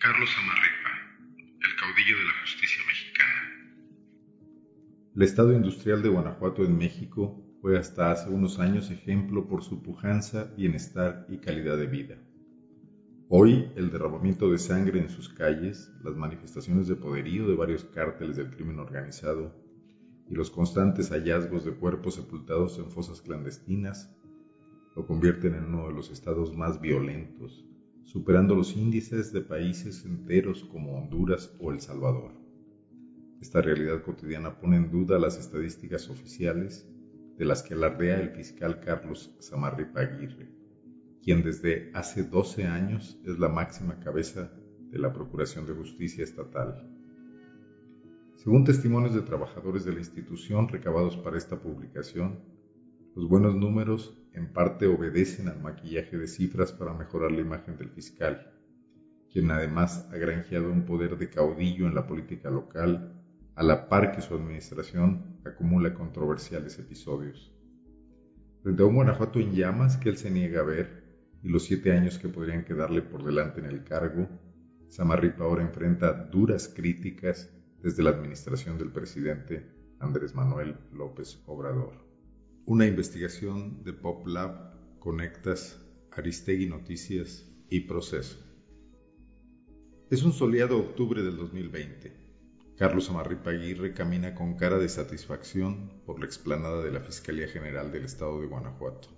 Carlos Amarripa, el caudillo de la justicia mexicana. El Estado industrial de Guanajuato en México fue hasta hace unos años ejemplo por su pujanza, bienestar y calidad de vida. Hoy, el derramamiento de sangre en sus calles, las manifestaciones de poderío de varios cárteles del crimen organizado y los constantes hallazgos de cuerpos sepultados en fosas clandestinas lo convierten en uno de los estados más violentos, superando los índices de países enteros como Honduras o El Salvador. Esta realidad cotidiana pone en duda las estadísticas oficiales de las que alardea el fiscal Carlos Samarripa Aguirre, quien desde hace 12 años es la máxima cabeza de la Procuración de Justicia Estatal. Según testimonios de trabajadores de la institución recabados para esta publicación, los buenos números en parte obedecen al maquillaje de cifras para mejorar la imagen del fiscal, quien además ha granjeado un poder de caudillo en la política local, a la par que su administración acumula controversiales episodios. Frente a un Guanajuato en llamas que él se niega a ver y los siete años que podrían quedarle por delante en el cargo, Samarripa ahora enfrenta duras críticas desde la administración del presidente Andrés Manuel López Obrador. Una investigación de PopLab, Conectas, Aristegui Noticias y Proceso. Es un soleado octubre del 2020. Carlos Amarripa Aguirre camina con cara de satisfacción por la explanada de la Fiscalía General del Estado de Guanajuato.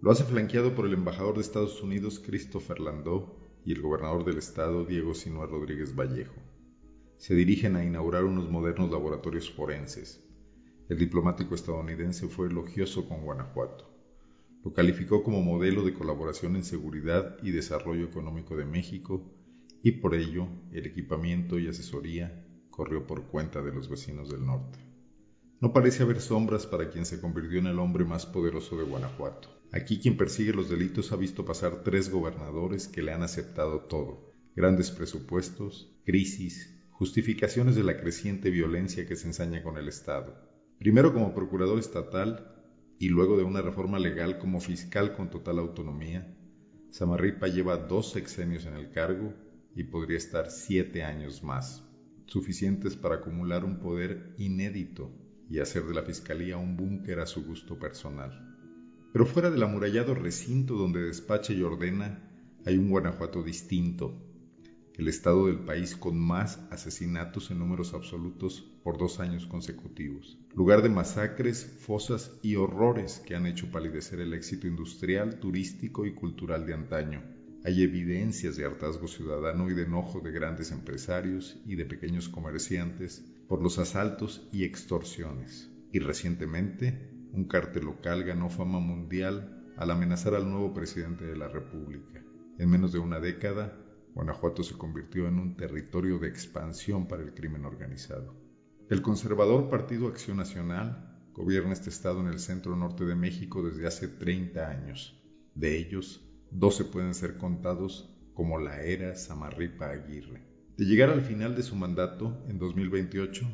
Lo hace flanqueado por el embajador de Estados Unidos, Christopher Landó, y el gobernador del estado, Diego Sinúa Rodríguez Vallejo. Se dirigen a inaugurar unos modernos laboratorios forenses, el diplomático estadounidense fue elogioso con Guanajuato. Lo calificó como modelo de colaboración en seguridad y desarrollo económico de México y por ello el equipamiento y asesoría corrió por cuenta de los vecinos del norte. No parece haber sombras para quien se convirtió en el hombre más poderoso de Guanajuato. Aquí quien persigue los delitos ha visto pasar tres gobernadores que le han aceptado todo. Grandes presupuestos, crisis, justificaciones de la creciente violencia que se ensaña con el Estado primero como procurador estatal y luego de una reforma legal como fiscal con total autonomía, Samarripa lleva dos sexenios en el cargo y podría estar siete años más, suficientes para acumular un poder inédito y hacer de la Fiscalía un búnker a su gusto personal. Pero fuera del amurallado recinto donde despacha y ordena, hay un Guanajuato distinto, el estado del país con más asesinatos en números absolutos por dos años consecutivos, lugar de masacres, fosas y horrores que han hecho palidecer el éxito industrial, turístico y cultural de antaño. Hay evidencias de hartazgo ciudadano y de enojo de grandes empresarios y de pequeños comerciantes por los asaltos y extorsiones. Y recientemente, un cártel local ganó fama mundial al amenazar al nuevo presidente de la República. En menos de una década, Guanajuato se convirtió en un territorio de expansión para el crimen organizado. El conservador Partido Acción Nacional gobierna este estado en el centro norte de México desde hace 30 años. De ellos, 12 pueden ser contados como la era Samarripa Aguirre. De llegar al final de su mandato, en 2028,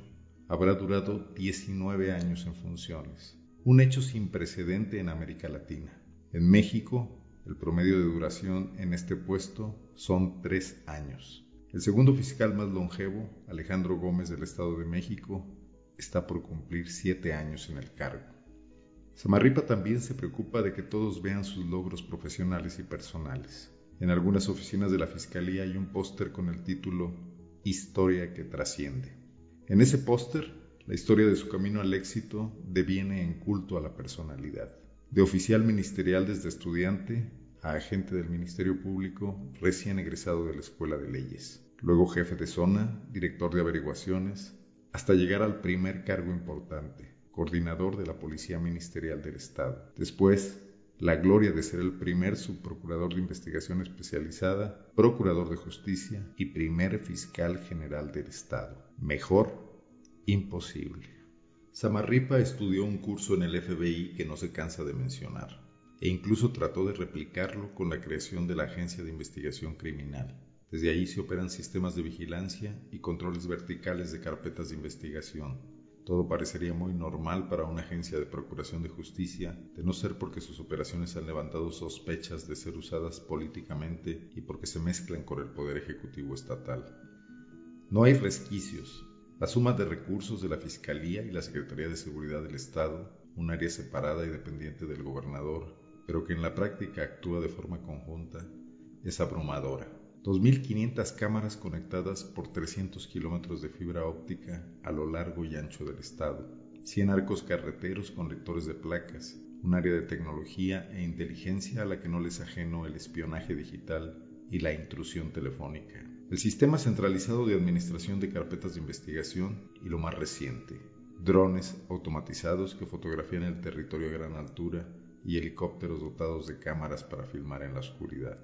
habrá durado 19 años en funciones, un hecho sin precedente en América Latina. En México, el promedio de duración en este puesto son tres años. El segundo fiscal más longevo, Alejandro Gómez del Estado de México, está por cumplir siete años en el cargo. Samarripa también se preocupa de que todos vean sus logros profesionales y personales. En algunas oficinas de la Fiscalía hay un póster con el título Historia que trasciende. En ese póster, la historia de su camino al éxito deviene en culto a la personalidad de oficial ministerial desde estudiante a agente del Ministerio Público recién egresado de la Escuela de Leyes, luego jefe de zona, director de averiguaciones, hasta llegar al primer cargo importante, coordinador de la Policía Ministerial del Estado. Después, la gloria de ser el primer subprocurador de investigación especializada, procurador de justicia y primer fiscal general del Estado. Mejor, imposible. Samarripa estudió un curso en el FBI que no se cansa de mencionar, e incluso trató de replicarlo con la creación de la Agencia de Investigación Criminal. Desde ahí se operan sistemas de vigilancia y controles verticales de carpetas de investigación, Todo parecería muy normal para una agencia de procuración de justicia, de no ser porque sus operaciones han levantado sospechas de ser usadas políticamente y porque se mezclan con el Poder Ejecutivo Estatal. No hay resquicios. La suma de recursos de la Fiscalía y la Secretaría de Seguridad del Estado, un área separada y dependiente del gobernador, pero que en la práctica actúa de forma conjunta, es abrumadora. 2.500 cámaras conectadas por 300 kilómetros de fibra óptica a lo largo y ancho del estado, 100 arcos carreteros con lectores de placas, un área de tecnología e inteligencia a la que no les ajeno el espionaje digital y la intrusión telefónica, el sistema centralizado de administración de carpetas de investigación y lo más reciente, drones automatizados que fotografían el territorio a gran altura y helicópteros dotados de cámaras para filmar en la oscuridad.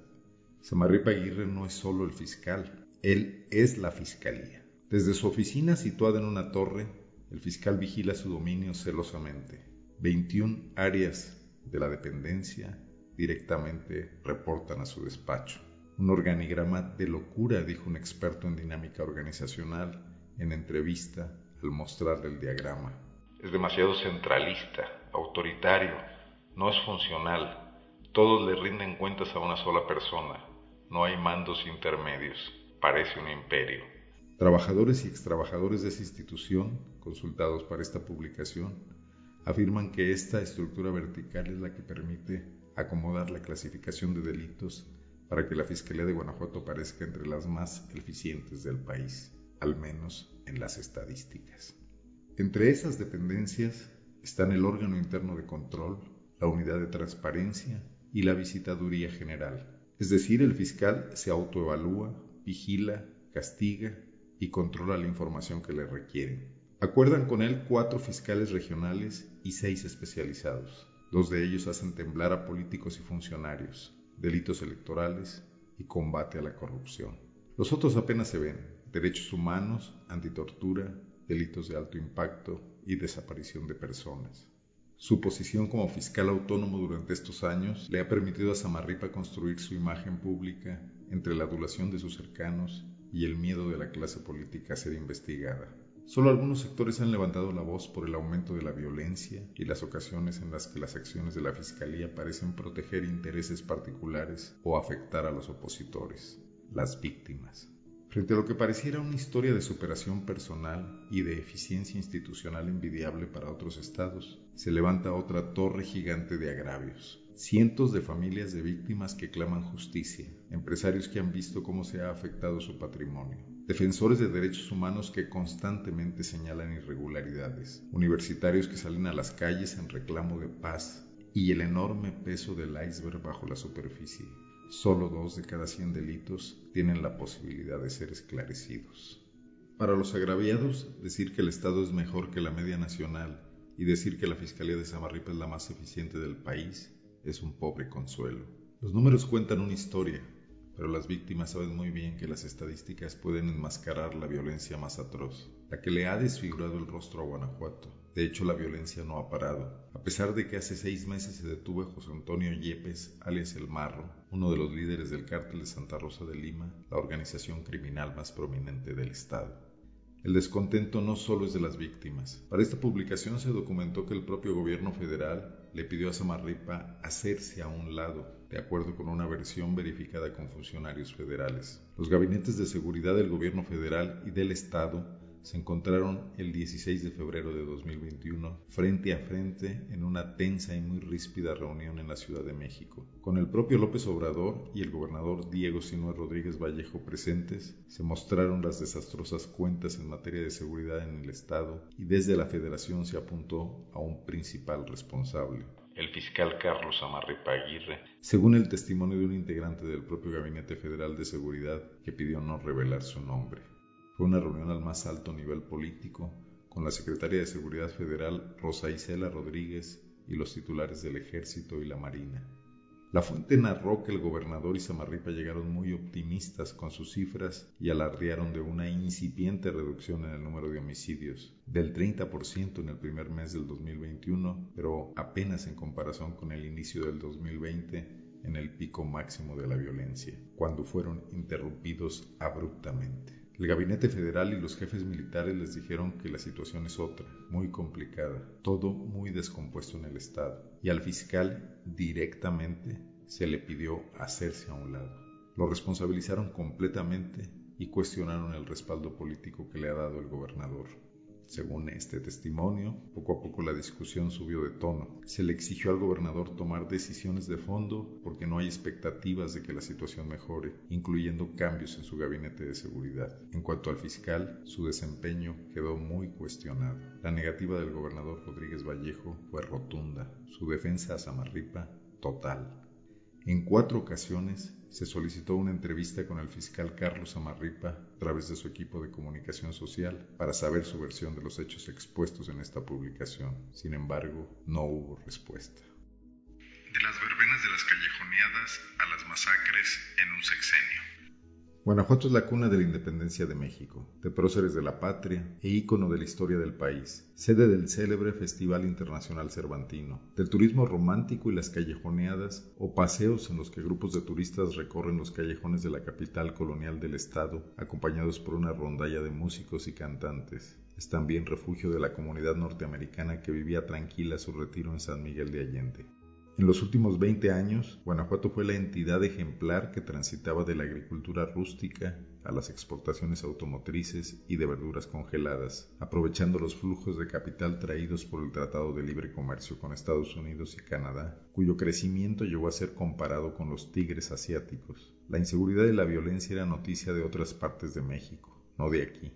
Samarripa Aguirre no es solo el fiscal, él es la fiscalía. Desde su oficina situada en una torre, el fiscal vigila su dominio celosamente. 21 áreas de la dependencia directamente reportan a su despacho. Un organigrama de locura, dijo un experto en dinámica organizacional en entrevista al mostrarle el diagrama. Es demasiado centralista, autoritario, no es funcional. Todos le rinden cuentas a una sola persona. No hay mandos intermedios. Parece un imperio. Trabajadores y extrabajadores de esa institución, consultados para esta publicación, afirman que esta estructura vertical es la que permite acomodar la clasificación de delitos para que la Fiscalía de Guanajuato parezca entre las más eficientes del país, al menos en las estadísticas. Entre esas dependencias están el órgano interno de control, la unidad de transparencia y la visitaduría general, es decir, el fiscal se autoevalúa, vigila, castiga y controla la información que le requieren. Acuerdan con él cuatro fiscales regionales y seis especializados. Dos de ellos hacen temblar a políticos y funcionarios, delitos electorales y combate a la corrupción. Los otros apenas se ven, derechos humanos, antitortura, delitos de alto impacto y desaparición de personas. Su posición como fiscal autónomo durante estos años le ha permitido a Samarripa construir su imagen pública entre la adulación de sus cercanos y el miedo de la clase política a ser investigada. Solo algunos sectores han levantado la voz por el aumento de la violencia y las ocasiones en las que las acciones de la Fiscalía parecen proteger intereses particulares o afectar a los opositores, las víctimas. Frente a lo que pareciera una historia de superación personal y de eficiencia institucional envidiable para otros estados, se levanta otra torre gigante de agravios. Cientos de familias de víctimas que claman justicia, empresarios que han visto cómo se ha afectado su patrimonio, defensores de derechos humanos que constantemente señalan irregularidades, universitarios que salen a las calles en reclamo de paz y el enorme peso del iceberg bajo la superficie, Solo dos de cada cien delitos tienen la posibilidad de ser esclarecidos. Para los agraviados, decir que el Estado es mejor que la media nacional y decir que la Fiscalía de Samarripa es la más eficiente del país es un pobre consuelo. Los números cuentan una historia, pero las víctimas saben muy bien que las estadísticas pueden enmascarar la violencia más atroz, la que le ha desfigurado el rostro a Guanajuato, de hecho, la violencia no ha parado. A pesar de que hace seis meses se detuvo a José Antonio Yepes, alias El Marro, uno de los líderes del cártel de Santa Rosa de Lima, la organización criminal más prominente del Estado. El descontento no solo es de las víctimas. Para esta publicación se documentó que el propio gobierno federal le pidió a Samarripa hacerse a un lado, de acuerdo con una versión verificada con funcionarios federales. Los gabinetes de seguridad del gobierno federal y del Estado se encontraron el 16 de febrero de 2021 frente a frente en una tensa y muy ríspida reunión en la Ciudad de México. Con el propio López Obrador y el gobernador Diego Sinue Rodríguez Vallejo presentes, se mostraron las desastrosas cuentas en materia de seguridad en el Estado y desde la Federación se apuntó a un principal responsable, el fiscal Carlos Amarripa Aguirre, según el testimonio de un integrante del propio Gabinete Federal de Seguridad que pidió no revelar su nombre. Fue una reunión al más alto nivel político con la secretaria de Seguridad Federal Rosa Isela Rodríguez y los titulares del Ejército y la Marina. La fuente narró que el gobernador y Samarripa llegaron muy optimistas con sus cifras y alardearon de una incipiente reducción en el número de homicidios, del 30% en el primer mes del 2021, pero apenas en comparación con el inicio del 2020 en el pico máximo de la violencia, cuando fueron interrumpidos abruptamente. El gabinete federal y los jefes militares les dijeron que la situación es otra, muy complicada, todo muy descompuesto en el Estado. Y al fiscal directamente se le pidió hacerse a un lado. Lo responsabilizaron completamente y cuestionaron el respaldo político que le ha dado el gobernador. Según este testimonio, poco a poco la discusión subió de tono. Se le exigió al gobernador tomar decisiones de fondo porque no hay expectativas de que la situación mejore, incluyendo cambios en su gabinete de seguridad. En cuanto al fiscal, su desempeño quedó muy cuestionado. La negativa del gobernador Rodríguez Vallejo fue rotunda, su defensa a Samarripa total. En cuatro ocasiones se solicitó una entrevista con el fiscal Carlos Amarripa a través de su equipo de comunicación social para saber su versión de los hechos expuestos en esta publicación. Sin embargo, no hubo respuesta. De las verbenas de las callejoneadas a las masacres en un sexenio. Guanajuato es la cuna de la independencia de México, de próceres de la patria e ícono de la historia del país, sede del célebre Festival Internacional Cervantino, del turismo romántico y las callejoneadas o paseos en los que grupos de turistas recorren los callejones de la capital colonial del estado, acompañados por una rondalla de músicos y cantantes. Es también refugio de la comunidad norteamericana que vivía tranquila su retiro en San Miguel de Allende. En los últimos 20 años, Guanajuato fue la entidad ejemplar que transitaba de la agricultura rústica a las exportaciones automotrices y de verduras congeladas, aprovechando los flujos de capital traídos por el Tratado de Libre Comercio con Estados Unidos y Canadá, cuyo crecimiento llegó a ser comparado con los tigres asiáticos. La inseguridad y la violencia era noticia de otras partes de México, no de aquí.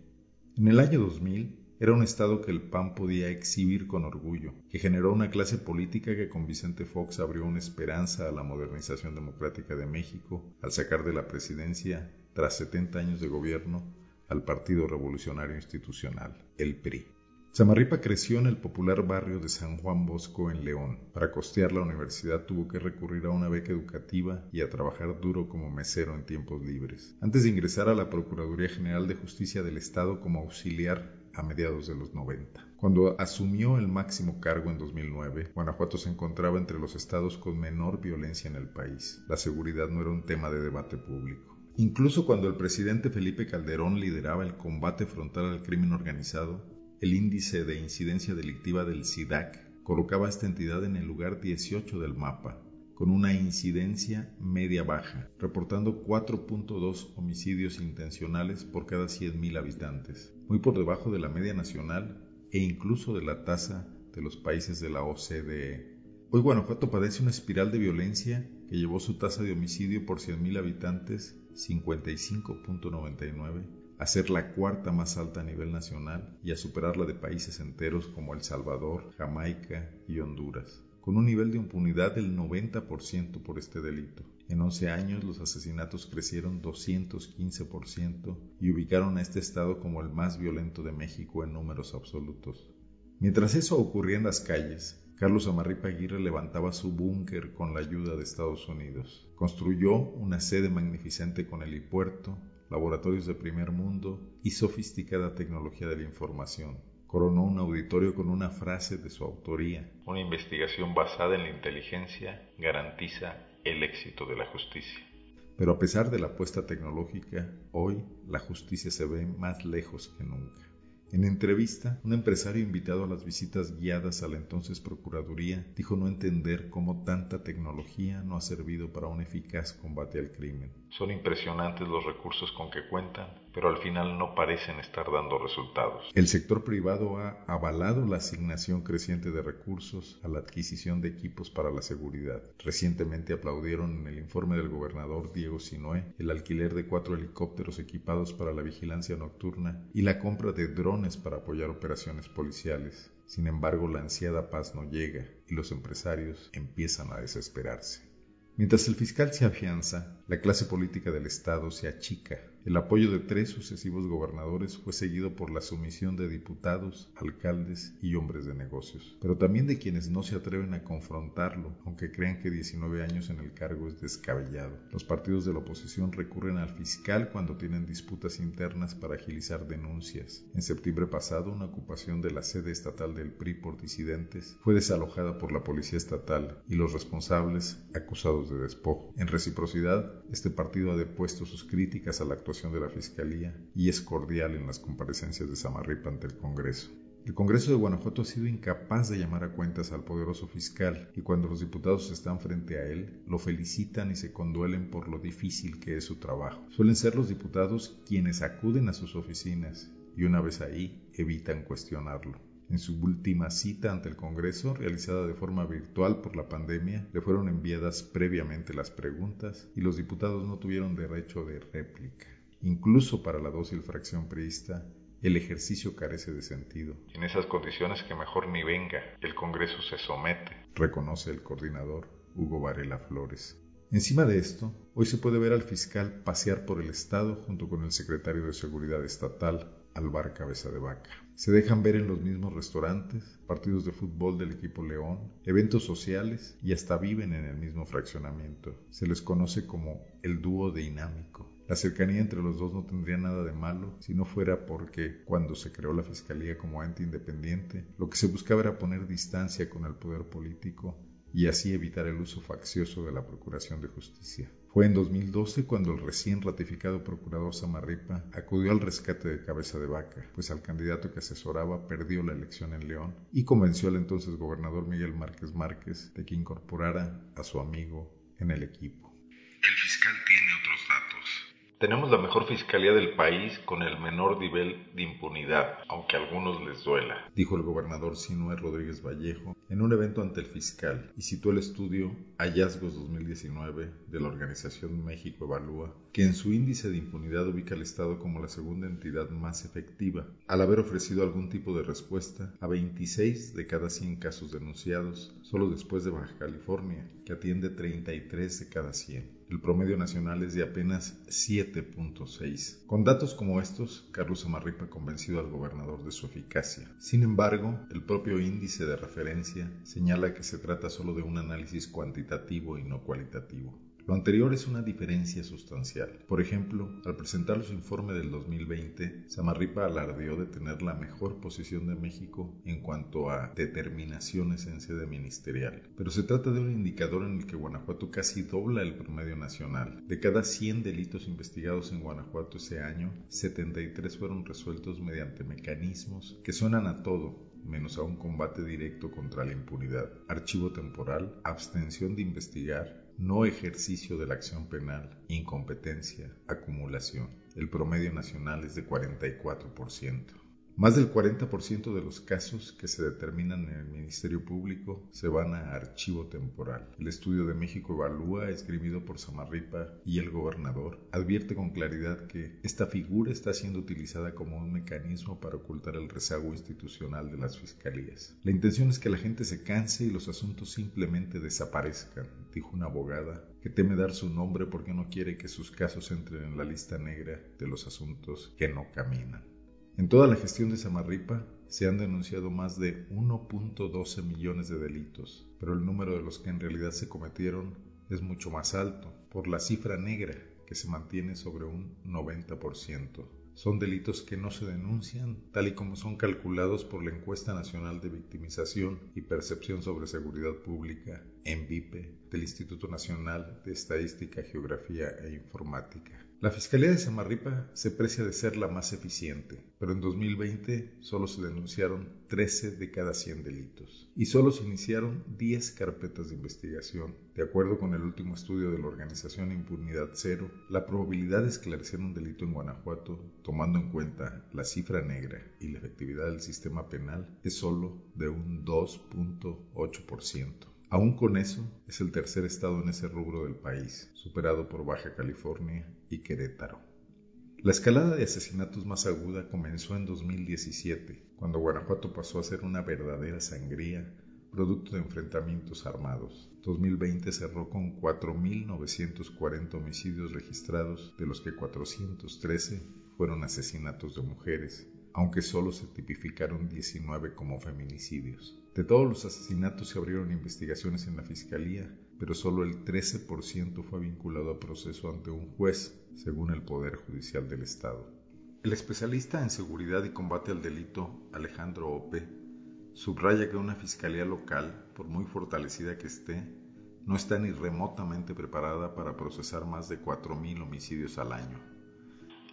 En el año 2000, era un Estado que el PAN podía exhibir con orgullo, que generó una clase política que con Vicente Fox abrió una esperanza a la modernización democrática de México al sacar de la presidencia, tras 70 años de gobierno, al Partido Revolucionario Institucional, el PRI. Samarripa creció en el popular barrio de San Juan Bosco en León. Para costear la universidad tuvo que recurrir a una beca educativa y a trabajar duro como mesero en tiempos libres. Antes de ingresar a la Procuraduría General de Justicia del Estado como auxiliar a mediados de los 90. Cuando asumió el máximo cargo en 2009, Guanajuato se encontraba entre los estados con menor violencia en el país. La seguridad no era un tema de debate público. Incluso cuando el presidente Felipe Calderón lideraba el combate frontal al crimen organizado, el índice de incidencia delictiva del SIDAC colocaba a esta entidad en el lugar 18 del mapa, con una incidencia media-baja, reportando 4.2 homicidios intencionales por cada 100.000 habitantes, muy por debajo de la media nacional e incluso de la tasa de los países de la OCDE. Hoy Guanajuato padece una espiral de violencia que llevó su tasa de homicidio por 100.000 habitantes 55.99 a ser la cuarta más alta a nivel nacional y a superar la de países enteros como El Salvador, Jamaica y Honduras con un nivel de impunidad del 90% por este delito. En 11 años los asesinatos crecieron 215% y ubicaron a este estado como el más violento de México en números absolutos. Mientras eso ocurría en las calles, Carlos Amarripa Aguirre levantaba su búnker con la ayuda de Estados Unidos. Construyó una sede magnificente con helipuerto, laboratorios de primer mundo y sofisticada tecnología de la información coronó un auditorio con una frase de su autoría. Una investigación basada en la inteligencia garantiza el éxito de la justicia. Pero a pesar de la apuesta tecnológica, hoy la justicia se ve más lejos que nunca. En entrevista, un empresario invitado a las visitas guiadas a la entonces Procuraduría dijo no entender cómo tanta tecnología no ha servido para un eficaz combate al crimen. Son impresionantes los recursos con que cuentan pero al final no parecen estar dando resultados. El sector privado ha avalado la asignación creciente de recursos a la adquisición de equipos para la seguridad. Recientemente aplaudieron en el informe del gobernador Diego Sinoé el alquiler de cuatro helicópteros equipados para la vigilancia nocturna y la compra de drones para apoyar operaciones policiales. Sin embargo, la ansiada paz no llega y los empresarios empiezan a desesperarse. Mientras el fiscal se afianza, la clase política del Estado se achica el apoyo de tres sucesivos gobernadores fue seguido por la sumisión de diputados, alcaldes y hombres de negocios, pero también de quienes no se atreven a confrontarlo, aunque crean que 19 años en el cargo es descabellado. Los partidos de la oposición recurren al fiscal cuando tienen disputas internas para agilizar denuncias. En septiembre pasado, una ocupación de la sede estatal del PRI por disidentes fue desalojada por la policía estatal y los responsables acusados de despojo. En reciprocidad, este partido ha depuesto sus críticas a la actuación de la Fiscalía y es cordial en las comparecencias de Samarripa ante el Congreso. El Congreso de Guanajuato ha sido incapaz de llamar a cuentas al poderoso fiscal y cuando los diputados están frente a él, lo felicitan y se conduelen por lo difícil que es su trabajo. Suelen ser los diputados quienes acuden a sus oficinas y una vez ahí evitan cuestionarlo. En su última cita ante el Congreso, realizada de forma virtual por la pandemia, le fueron enviadas previamente las preguntas y los diputados no tuvieron derecho de réplica. Incluso para la dócil fracción priista, el ejercicio carece de sentido. En esas condiciones que mejor ni venga, el Congreso se somete, reconoce el coordinador Hugo Varela Flores. Encima de esto, hoy se puede ver al fiscal pasear por el Estado junto con el secretario de Seguridad Estatal, Alvar Cabeza de Vaca. Se dejan ver en los mismos restaurantes, partidos de fútbol del equipo León, eventos sociales y hasta viven en el mismo fraccionamiento. Se les conoce como el dúo dinámico. La cercanía entre los dos no tendría nada de malo si no fuera porque, cuando se creó la Fiscalía como ente independiente, lo que se buscaba era poner distancia con el poder político y así evitar el uso faccioso de la Procuración de Justicia. Fue en 2012 cuando el recién ratificado procurador Samarripa acudió al rescate de Cabeza de Vaca, pues al candidato que asesoraba perdió la elección en León y convenció al entonces gobernador Miguel Márquez Márquez de que incorporara a su amigo en el equipo. Tenemos la mejor fiscalía del país con el menor nivel de impunidad, aunque a algunos les duela, dijo el gobernador Sinue Rodríguez Vallejo en un evento ante el fiscal y citó el estudio Hallazgos 2019 de la organización México Evalúa, que en su índice de impunidad ubica al Estado como la segunda entidad más efectiva, al haber ofrecido algún tipo de respuesta a 26 de cada 100 casos denunciados, solo después de Baja California, que atiende 33 de cada 100. El promedio nacional es de apenas 7.6. Con datos como estos, Carlos Amarripa ha convencido al gobernador de su eficacia. Sin embargo, el propio índice de referencia señala que se trata solo de un análisis cuantitativo y no cualitativo. Lo anterior es una diferencia sustancial. Por ejemplo, al presentar su informe del 2020, Samarripa alardeó de tener la mejor posición de México en cuanto a determinaciones en sede ministerial. Pero se trata de un indicador en el que Guanajuato casi dobla el promedio nacional. De cada 100 delitos investigados en Guanajuato ese año, 73 fueron resueltos mediante mecanismos que suenan a todo, menos a un combate directo contra la impunidad. Archivo temporal, abstención de investigar, no ejercicio de la acción penal, incompetencia, acumulación. El promedio nacional es de 44%. Más del 40% de los casos que se determinan en el Ministerio Público se van a archivo temporal. El estudio de México Evalúa, escribido por Samarripa y el gobernador, advierte con claridad que esta figura está siendo utilizada como un mecanismo para ocultar el rezago institucional de las fiscalías. La intención es que la gente se canse y los asuntos simplemente desaparezcan, dijo una abogada que teme dar su nombre porque no quiere que sus casos entren en la lista negra de los asuntos que no caminan. En toda la gestión de Samarripa se han denunciado más de 1.12 millones de delitos, pero el número de los que en realidad se cometieron es mucho más alto, por la cifra negra que se mantiene sobre un 90%. Son delitos que no se denuncian, tal y como son calculados por la Encuesta Nacional de Victimización y Percepción sobre Seguridad Pública, ENVIPE, del Instituto Nacional de Estadística, Geografía e Informática. La Fiscalía de Samarripa se precia de ser la más eficiente, pero en 2020 solo se denunciaron 13 de cada 100 delitos y solo se iniciaron 10 carpetas de investigación. De acuerdo con el último estudio de la organización Impunidad Cero, la probabilidad de esclarecer un delito en Guanajuato, tomando en cuenta la cifra negra y la efectividad del sistema penal, es solo de un 2.8%. Aún con eso, es el tercer estado en ese rubro del país, superado por Baja California y Querétaro. La escalada de asesinatos más aguda comenzó en 2017, cuando Guanajuato pasó a ser una verdadera sangría producto de enfrentamientos armados. 2020 cerró con 4.940 homicidios registrados, de los que 413 fueron asesinatos de mujeres, aunque solo se tipificaron 19 como feminicidios. De todos los asesinatos se abrieron investigaciones en la Fiscalía, pero solo el 13% fue vinculado a proceso ante un juez, según el Poder Judicial del Estado. El especialista en seguridad y combate al delito, Alejandro Ope, subraya que una fiscalía local, por muy fortalecida que esté, no está ni remotamente preparada para procesar más de 4.000 homicidios al año.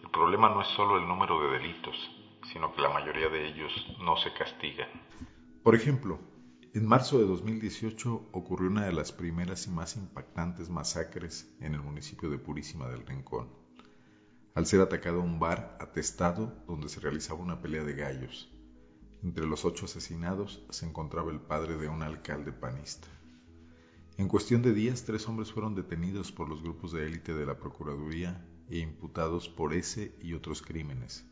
El problema no es solo el número de delitos, sino que la mayoría de ellos no se castigan. Por ejemplo, en marzo de 2018 ocurrió una de las primeras y más impactantes masacres en el municipio de Purísima del Rincón, al ser atacado un bar atestado donde se realizaba una pelea de gallos. Entre los ocho asesinados se encontraba el padre de un alcalde panista. En cuestión de días, tres hombres fueron detenidos por los grupos de élite de la Procuraduría e imputados por ese y otros crímenes.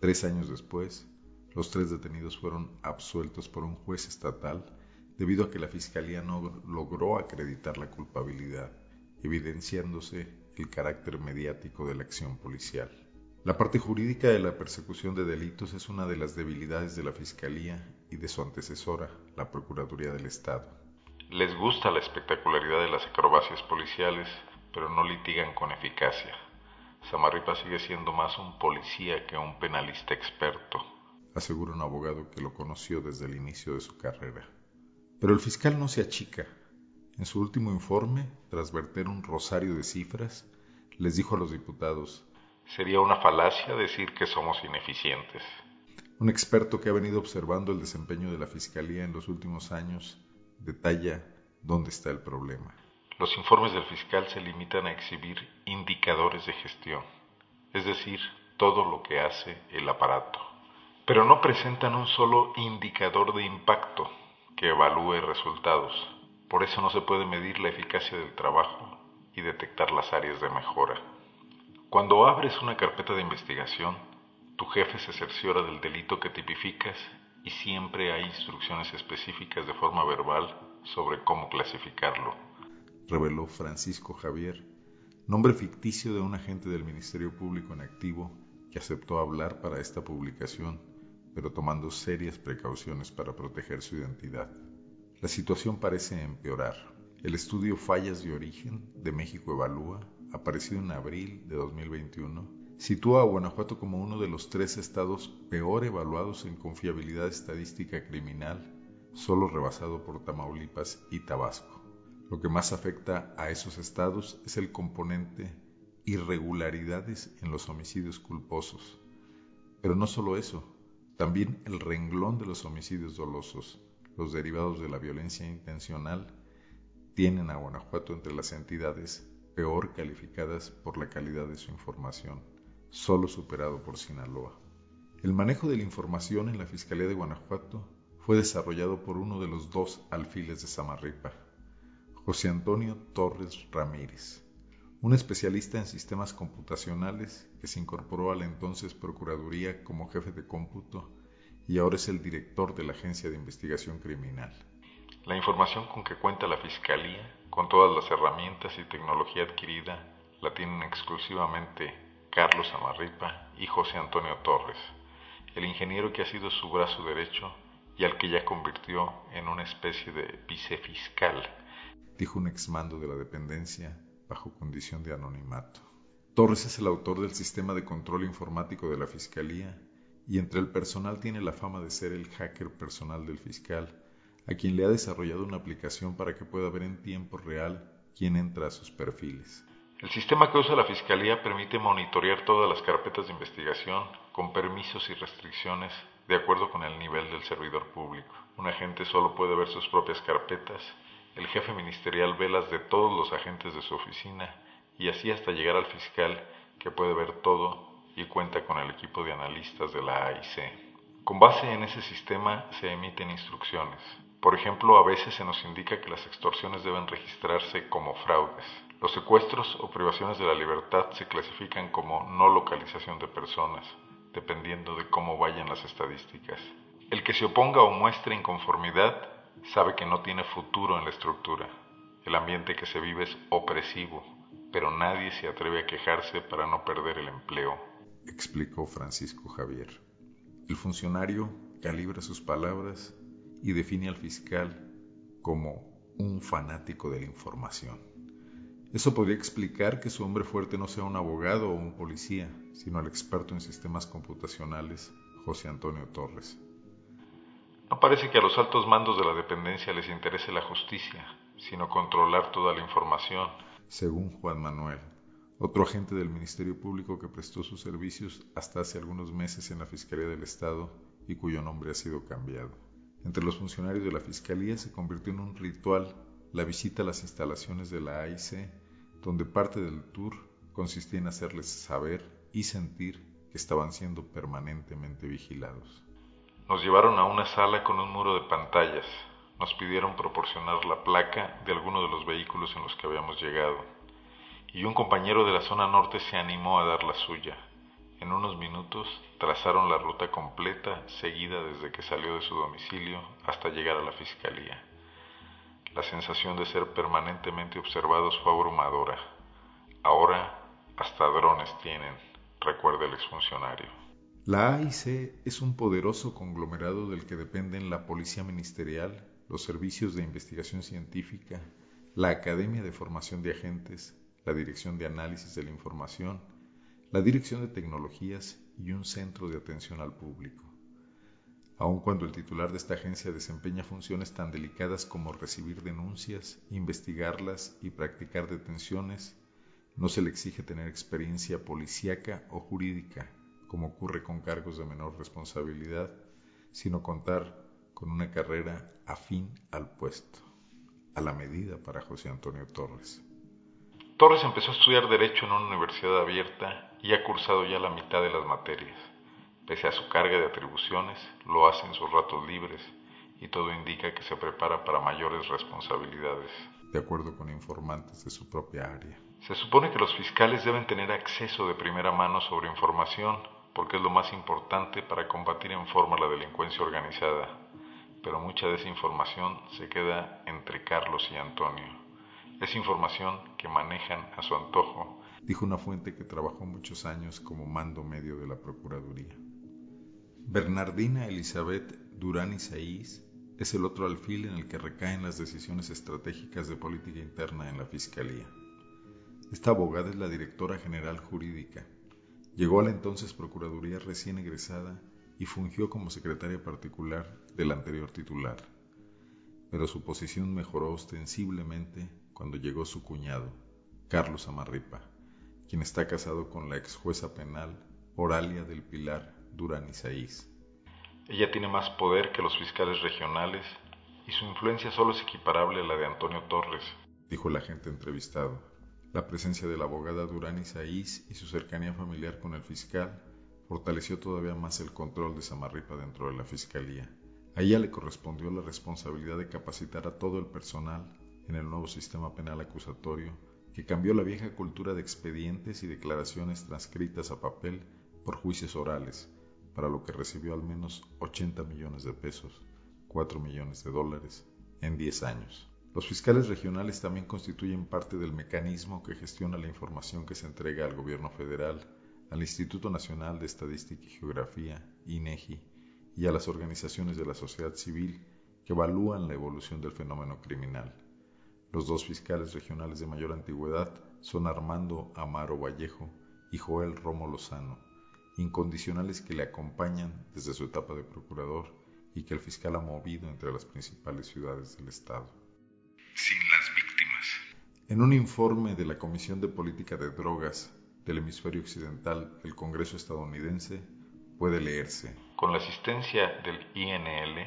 Tres años después, los tres detenidos fueron absueltos por un juez estatal debido a que la Fiscalía no logró acreditar la culpabilidad, evidenciándose el carácter mediático de la acción policial. La parte jurídica de la persecución de delitos es una de las debilidades de la Fiscalía y de su antecesora, la Procuraduría del Estado. Les gusta la espectacularidad de las acrobacias policiales, pero no litigan con eficacia. Samarripa sigue siendo más un policía que un penalista experto asegura un abogado que lo conoció desde el inicio de su carrera. Pero el fiscal no se achica. En su último informe, tras verter un rosario de cifras, les dijo a los diputados, Sería una falacia decir que somos ineficientes. Un experto que ha venido observando el desempeño de la Fiscalía en los últimos años detalla dónde está el problema. Los informes del fiscal se limitan a exhibir indicadores de gestión, es decir, todo lo que hace el aparato pero no presentan un solo indicador de impacto que evalúe resultados. Por eso no se puede medir la eficacia del trabajo y detectar las áreas de mejora. Cuando abres una carpeta de investigación, tu jefe se cerciora del delito que tipificas y siempre hay instrucciones específicas de forma verbal sobre cómo clasificarlo. Reveló Francisco Javier, nombre ficticio de un agente del Ministerio Público en activo que aceptó hablar para esta publicación pero tomando serias precauciones para proteger su identidad. La situación parece empeorar. El estudio Fallas de Origen de México Evalúa, aparecido en abril de 2021, sitúa a Guanajuato como uno de los tres estados peor evaluados en confiabilidad estadística criminal, solo rebasado por Tamaulipas y Tabasco. Lo que más afecta a esos estados es el componente irregularidades en los homicidios culposos. Pero no solo eso, también el renglón de los homicidios dolosos, los derivados de la violencia intencional, tienen a Guanajuato entre las entidades peor calificadas por la calidad de su información, solo superado por Sinaloa. El manejo de la información en la Fiscalía de Guanajuato fue desarrollado por uno de los dos alfiles de Samarripa, José Antonio Torres Ramírez, un especialista en sistemas computacionales que se incorporó a la entonces Procuraduría como jefe de cómputo y ahora es el director de la Agencia de Investigación Criminal. La información con que cuenta la Fiscalía, con todas las herramientas y tecnología adquirida, la tienen exclusivamente Carlos Amarripa y José Antonio Torres, el ingeniero que ha sido su brazo derecho y al que ya convirtió en una especie de vicefiscal, dijo un exmando de la dependencia bajo condición de anonimato. Torres es el autor del sistema de control informático de la Fiscalía y entre el personal tiene la fama de ser el hacker personal del fiscal, a quien le ha desarrollado una aplicación para que pueda ver en tiempo real quién entra a sus perfiles. El sistema que usa la Fiscalía permite monitorear todas las carpetas de investigación con permisos y restricciones de acuerdo con el nivel del servidor público. Un agente solo puede ver sus propias carpetas el jefe ministerial ve las de todos los agentes de su oficina y así hasta llegar al fiscal que puede ver todo y cuenta con el equipo de analistas de la AIC. Con base en ese sistema se emiten instrucciones. Por ejemplo, a veces se nos indica que las extorsiones deben registrarse como fraudes. Los secuestros o privaciones de la libertad se clasifican como no localización de personas, dependiendo de cómo vayan las estadísticas. El que se oponga o muestre inconformidad sabe que no tiene futuro en la estructura. El ambiente que se vive es opresivo, pero nadie se atreve a quejarse para no perder el empleo, explicó Francisco Javier. El funcionario calibra sus palabras y define al fiscal como un fanático de la información. Eso podría explicar que su hombre fuerte no sea un abogado o un policía, sino el experto en sistemas computacionales José Antonio Torres. No parece que a los altos mandos de la dependencia les interese la justicia, sino controlar toda la información. Según Juan Manuel, otro agente del Ministerio Público que prestó sus servicios hasta hace algunos meses en la Fiscalía del Estado y cuyo nombre ha sido cambiado. Entre los funcionarios de la Fiscalía se convirtió en un ritual la visita a las instalaciones de la AIC, donde parte del tour consistía en hacerles saber y sentir que estaban siendo permanentemente vigilados. Nos llevaron a una sala con un muro de pantallas. Nos pidieron proporcionar la placa de alguno de los vehículos en los que habíamos llegado. Y un compañero de la zona norte se animó a dar la suya. En unos minutos trazaron la ruta completa seguida desde que salió de su domicilio hasta llegar a la fiscalía. La sensación de ser permanentemente observados fue abrumadora. Ahora hasta drones tienen, recuerda el exfuncionario. La AIC es un poderoso conglomerado del que dependen la Policía Ministerial, los Servicios de Investigación Científica, la Academia de Formación de Agentes, la Dirección de Análisis de la Información, la Dirección de Tecnologías y un centro de atención al público. Aun cuando el titular de esta agencia desempeña funciones tan delicadas como recibir denuncias, investigarlas y practicar detenciones, no se le exige tener experiencia policíaca o jurídica, como ocurre con cargos de menor responsabilidad, sino contar con una carrera afín al puesto, a la medida para José Antonio Torres. Torres empezó a estudiar Derecho en una universidad abierta y ha cursado ya la mitad de las materias. Pese a su carga de atribuciones, lo hace en sus ratos libres y todo indica que se prepara para mayores responsabilidades. De acuerdo con informantes de su propia área. Se supone que los fiscales deben tener acceso de primera mano sobre información porque es lo más importante para combatir en forma la delincuencia organizada, pero mucha de esa información se queda entre Carlos y Antonio. Es información que manejan a su antojo, dijo una fuente que trabajó muchos años como mando medio de la Procuraduría. Bernardina Elizabeth Durán Isaís es el otro alfil en el que recaen las decisiones estratégicas de política interna en la Fiscalía. Esta abogada es la directora general jurídica. Llegó a la entonces Procuraduría recién egresada y fungió como secretaria particular del anterior titular. Pero su posición mejoró ostensiblemente cuando llegó su cuñado, Carlos Amarripa, quien está casado con la ex jueza penal Oralia del Pilar Durán Isaís. Ella tiene más poder que los fiscales regionales y su influencia solo es equiparable a la de Antonio Torres, dijo el agente entrevistado. La presencia de la abogada Durán Isaís y su cercanía familiar con el fiscal fortaleció todavía más el control de Samarripa dentro de la fiscalía. A ella le correspondió la responsabilidad de capacitar a todo el personal en el nuevo sistema penal acusatorio que cambió la vieja cultura de expedientes y declaraciones transcritas a papel por juicios orales, para lo que recibió al menos 80 millones de pesos, 4 millones de dólares, en 10 años. Los fiscales regionales también constituyen parte del mecanismo que gestiona la información que se entrega al Gobierno federal, al Instituto Nacional de Estadística y Geografía, INEGI, y a las organizaciones de la sociedad civil que evalúan la evolución del fenómeno criminal. Los dos fiscales regionales de mayor antigüedad son Armando Amaro Vallejo y Joel Romo Lozano, incondicionales que le acompañan desde su etapa de procurador y que el fiscal ha movido entre las principales ciudades del Estado sin las víctimas. En un informe de la Comisión de Política de Drogas del Hemisferio Occidental del Congreso estadounidense puede leerse. Con la asistencia del INL,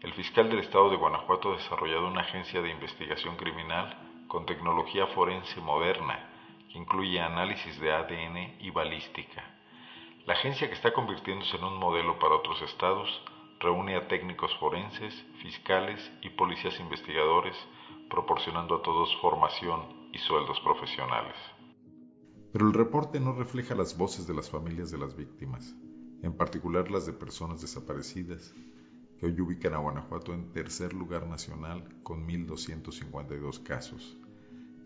el fiscal del estado de Guanajuato ha desarrollado una agencia de investigación criminal con tecnología forense moderna que incluye análisis de ADN y balística. La agencia que está convirtiéndose en un modelo para otros estados reúne a técnicos forenses, fiscales y policías investigadores proporcionando a todos formación y sueldos profesionales. Pero el reporte no refleja las voces de las familias de las víctimas, en particular las de personas desaparecidas, que hoy ubican a Guanajuato en tercer lugar nacional con 1.252 casos,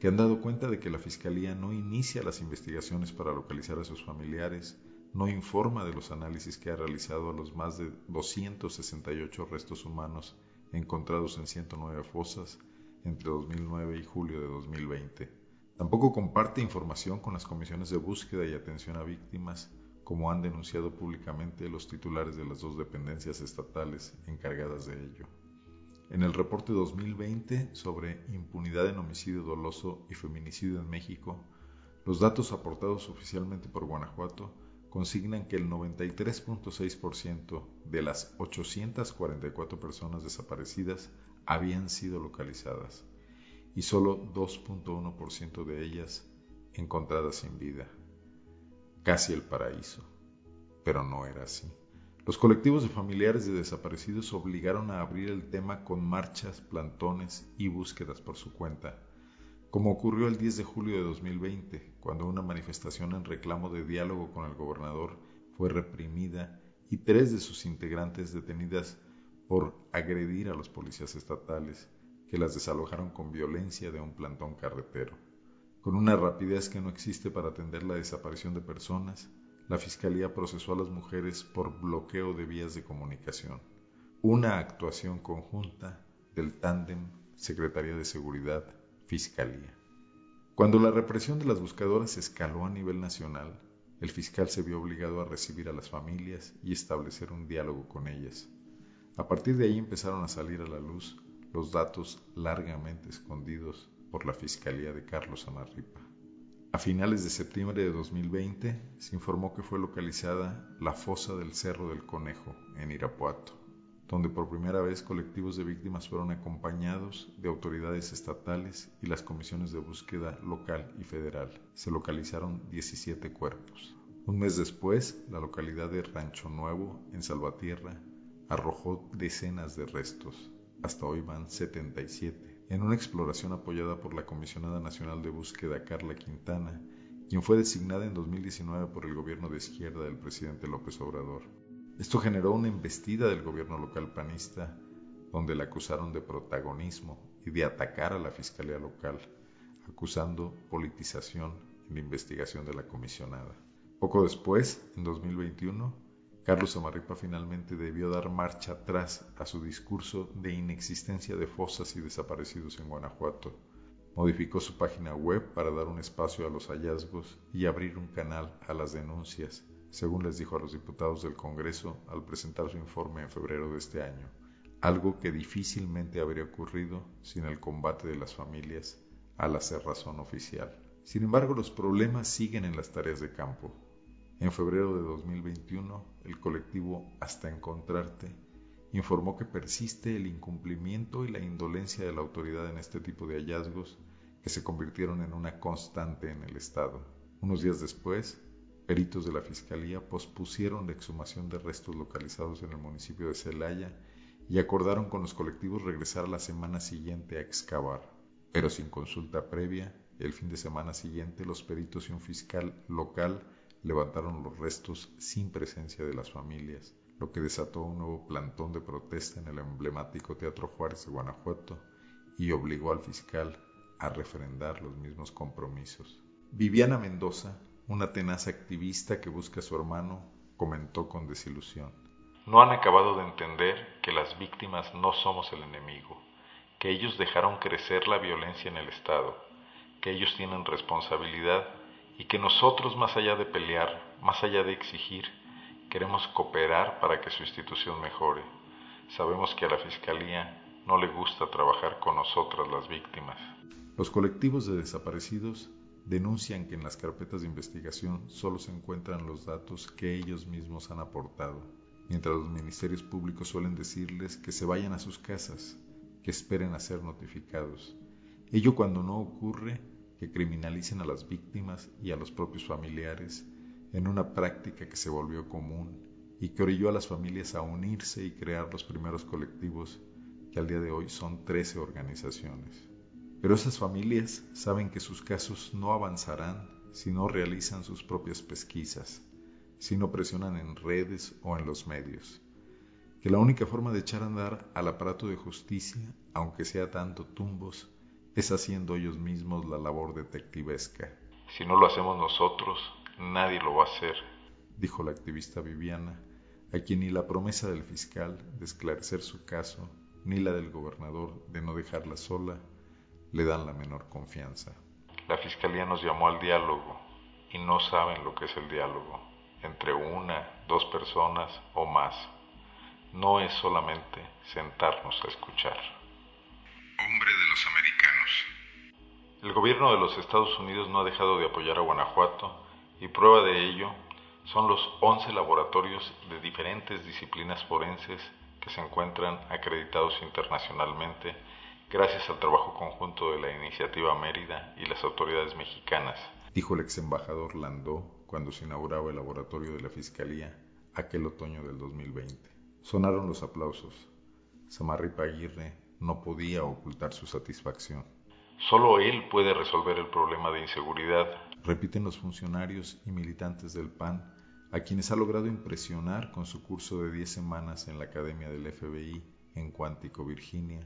que han dado cuenta de que la Fiscalía no inicia las investigaciones para localizar a sus familiares, no informa de los análisis que ha realizado a los más de 268 restos humanos encontrados en 109 fosas entre 2009 y julio de 2020. Tampoco comparte información con las comisiones de búsqueda y atención a víctimas, como han denunciado públicamente los titulares de las dos dependencias estatales encargadas de ello. En el reporte 2020 sobre impunidad en homicidio doloso y feminicidio en México, Los datos aportados oficialmente por Guanajuato consignan que el 93.6% de las 844 personas desaparecidas habían sido localizadas y solo 2.1% de ellas encontradas sin vida. Casi el paraíso. Pero no era así. Los colectivos de familiares de desaparecidos obligaron a abrir el tema con marchas, plantones y búsquedas por su cuenta como ocurrió el 10 de julio de 2020, cuando una manifestación en reclamo de diálogo con el gobernador fue reprimida y tres de sus integrantes detenidas por agredir a los policías estatales, que las desalojaron con violencia de un plantón carretero. Con una rapidez que no existe para atender la desaparición de personas, la Fiscalía procesó a las mujeres por bloqueo de vías de comunicación. Una actuación conjunta del tándem Secretaría de Seguridad Fiscalía. Cuando la represión de las buscadoras escaló a nivel nacional, el fiscal se vio obligado a recibir a las familias y establecer un diálogo con ellas. A partir de ahí empezaron a salir a la luz los datos largamente escondidos por la Fiscalía de Carlos Amarripa. A finales de septiembre de 2020 se informó que fue localizada la fosa del Cerro del Conejo en Irapuato donde por primera vez colectivos de víctimas fueron acompañados de autoridades estatales y las comisiones de búsqueda local y federal. Se localizaron 17 cuerpos. Un mes después, la localidad de Rancho Nuevo, en Salvatierra, arrojó decenas de restos. Hasta hoy van 77. En una exploración apoyada por la Comisionada Nacional de Búsqueda Carla Quintana, quien fue designada en 2019 por el gobierno de izquierda del presidente López Obrador. Esto generó una embestida del gobierno local panista, donde la acusaron de protagonismo y de atacar a la fiscalía local, acusando politización en la investigación de la comisionada. Poco después, en 2021, Carlos Amarripa finalmente debió dar marcha atrás a su discurso de inexistencia de fosas y desaparecidos en Guanajuato. Modificó su página web para dar un espacio a los hallazgos y abrir un canal a las denuncias según les dijo a los diputados del Congreso al presentar su informe en febrero de este año, algo que difícilmente habría ocurrido sin el combate de las familias al hacer razón oficial. Sin embargo, los problemas siguen en las tareas de campo. En febrero de 2021, el colectivo Hasta Encontrarte informó que persiste el incumplimiento y la indolencia de la autoridad en este tipo de hallazgos que se convirtieron en una constante en el Estado. Unos días después, Peritos de la Fiscalía pospusieron la exhumación de restos localizados en el municipio de Celaya y acordaron con los colectivos regresar la semana siguiente a excavar. Pero sin consulta previa, el fin de semana siguiente los peritos y un fiscal local levantaron los restos sin presencia de las familias, lo que desató un nuevo plantón de protesta en el emblemático Teatro Juárez de Guanajuato y obligó al fiscal a refrendar los mismos compromisos. Viviana Mendoza, una tenaz activista que busca a su hermano comentó con desilusión. No han acabado de entender que las víctimas no somos el enemigo, que ellos dejaron crecer la violencia en el Estado, que ellos tienen responsabilidad y que nosotros, más allá de pelear, más allá de exigir, queremos cooperar para que su institución mejore. Sabemos que a la Fiscalía no le gusta trabajar con nosotras las víctimas. Los colectivos de desaparecidos denuncian que en las carpetas de investigación solo se encuentran los datos que ellos mismos han aportado, mientras los ministerios públicos suelen decirles que se vayan a sus casas, que esperen a ser notificados. Ello cuando no ocurre que criminalicen a las víctimas y a los propios familiares en una práctica que se volvió común y que orilló a las familias a unirse y crear los primeros colectivos que al día de hoy son 13 organizaciones. Pero esas familias saben que sus casos no avanzarán si no realizan sus propias pesquisas, si no presionan en redes o en los medios, que la única forma de echar a andar al aparato de justicia, aunque sea tanto tumbos, es haciendo ellos mismos la labor detectivesca. Si no lo hacemos nosotros, nadie lo va a hacer, dijo la activista Viviana, a quien ni la promesa del fiscal de esclarecer su caso, ni la del gobernador de no dejarla sola, le dan la menor confianza. La fiscalía nos llamó al diálogo y no saben lo que es el diálogo entre una, dos personas o más. No es solamente sentarnos a escuchar. Hombre de los americanos. El gobierno de los Estados Unidos no ha dejado de apoyar a Guanajuato y prueba de ello son los 11 laboratorios de diferentes disciplinas forenses que se encuentran acreditados internacionalmente gracias al trabajo conjunto de la Iniciativa Mérida y las autoridades mexicanas, dijo el ex embajador Landó cuando se inauguraba el laboratorio de la Fiscalía aquel otoño del 2020. Sonaron los aplausos. Samarripa Aguirre no podía ocultar su satisfacción. Solo él puede resolver el problema de inseguridad, repiten los funcionarios y militantes del PAN, a quienes ha logrado impresionar con su curso de 10 semanas en la Academia del FBI en Cuántico, Virginia,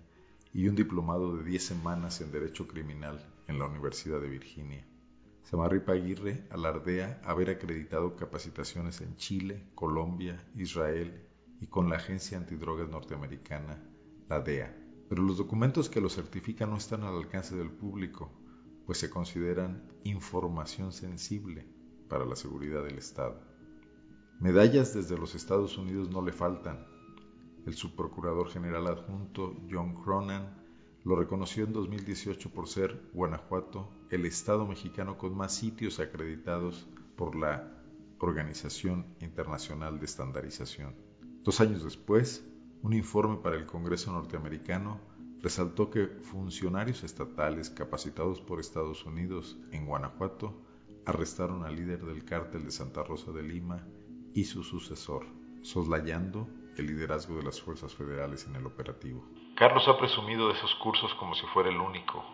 y un diplomado de 10 semanas en Derecho Criminal en la Universidad de Virginia. Samarripa Aguirre alardea haber acreditado capacitaciones en Chile, Colombia, Israel y con la Agencia Antidrogas Norteamericana, la DEA. Pero los documentos que lo certifican no están al alcance del público, pues se consideran información sensible para la seguridad del Estado. Medallas desde los Estados Unidos no le faltan. El subprocurador general adjunto John Cronan lo reconoció en 2018 por ser Guanajuato el estado mexicano con más sitios acreditados por la Organización Internacional de Estandarización. Dos años después, un informe para el Congreso norteamericano resaltó que funcionarios estatales capacitados por Estados Unidos en Guanajuato arrestaron al líder del cártel de Santa Rosa de Lima y su sucesor, soslayando el liderazgo de las fuerzas federales en el operativo. Carlos ha presumido de esos cursos como si fuera el único,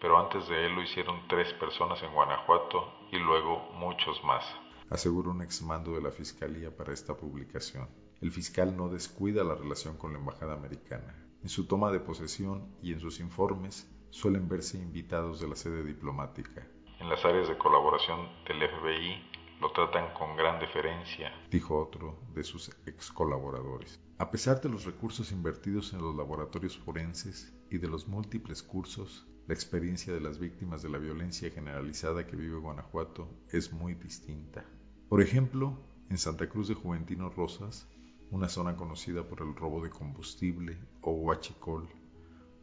pero antes de él lo hicieron tres personas en Guanajuato y luego muchos más. Asegura un exmando de la Fiscalía para esta publicación. El fiscal no descuida la relación con la Embajada Americana. En su toma de posesión y en sus informes suelen verse invitados de la sede diplomática. En las áreas de colaboración del FBI lo tratan con gran deferencia, dijo otro de sus ex colaboradores. A pesar de los recursos invertidos en los laboratorios forenses y de los múltiples cursos, la experiencia de las víctimas de la violencia generalizada que vive Guanajuato es muy distinta. Por ejemplo, en Santa Cruz de Juventino Rosas, una zona conocida por el robo de combustible o huachicol,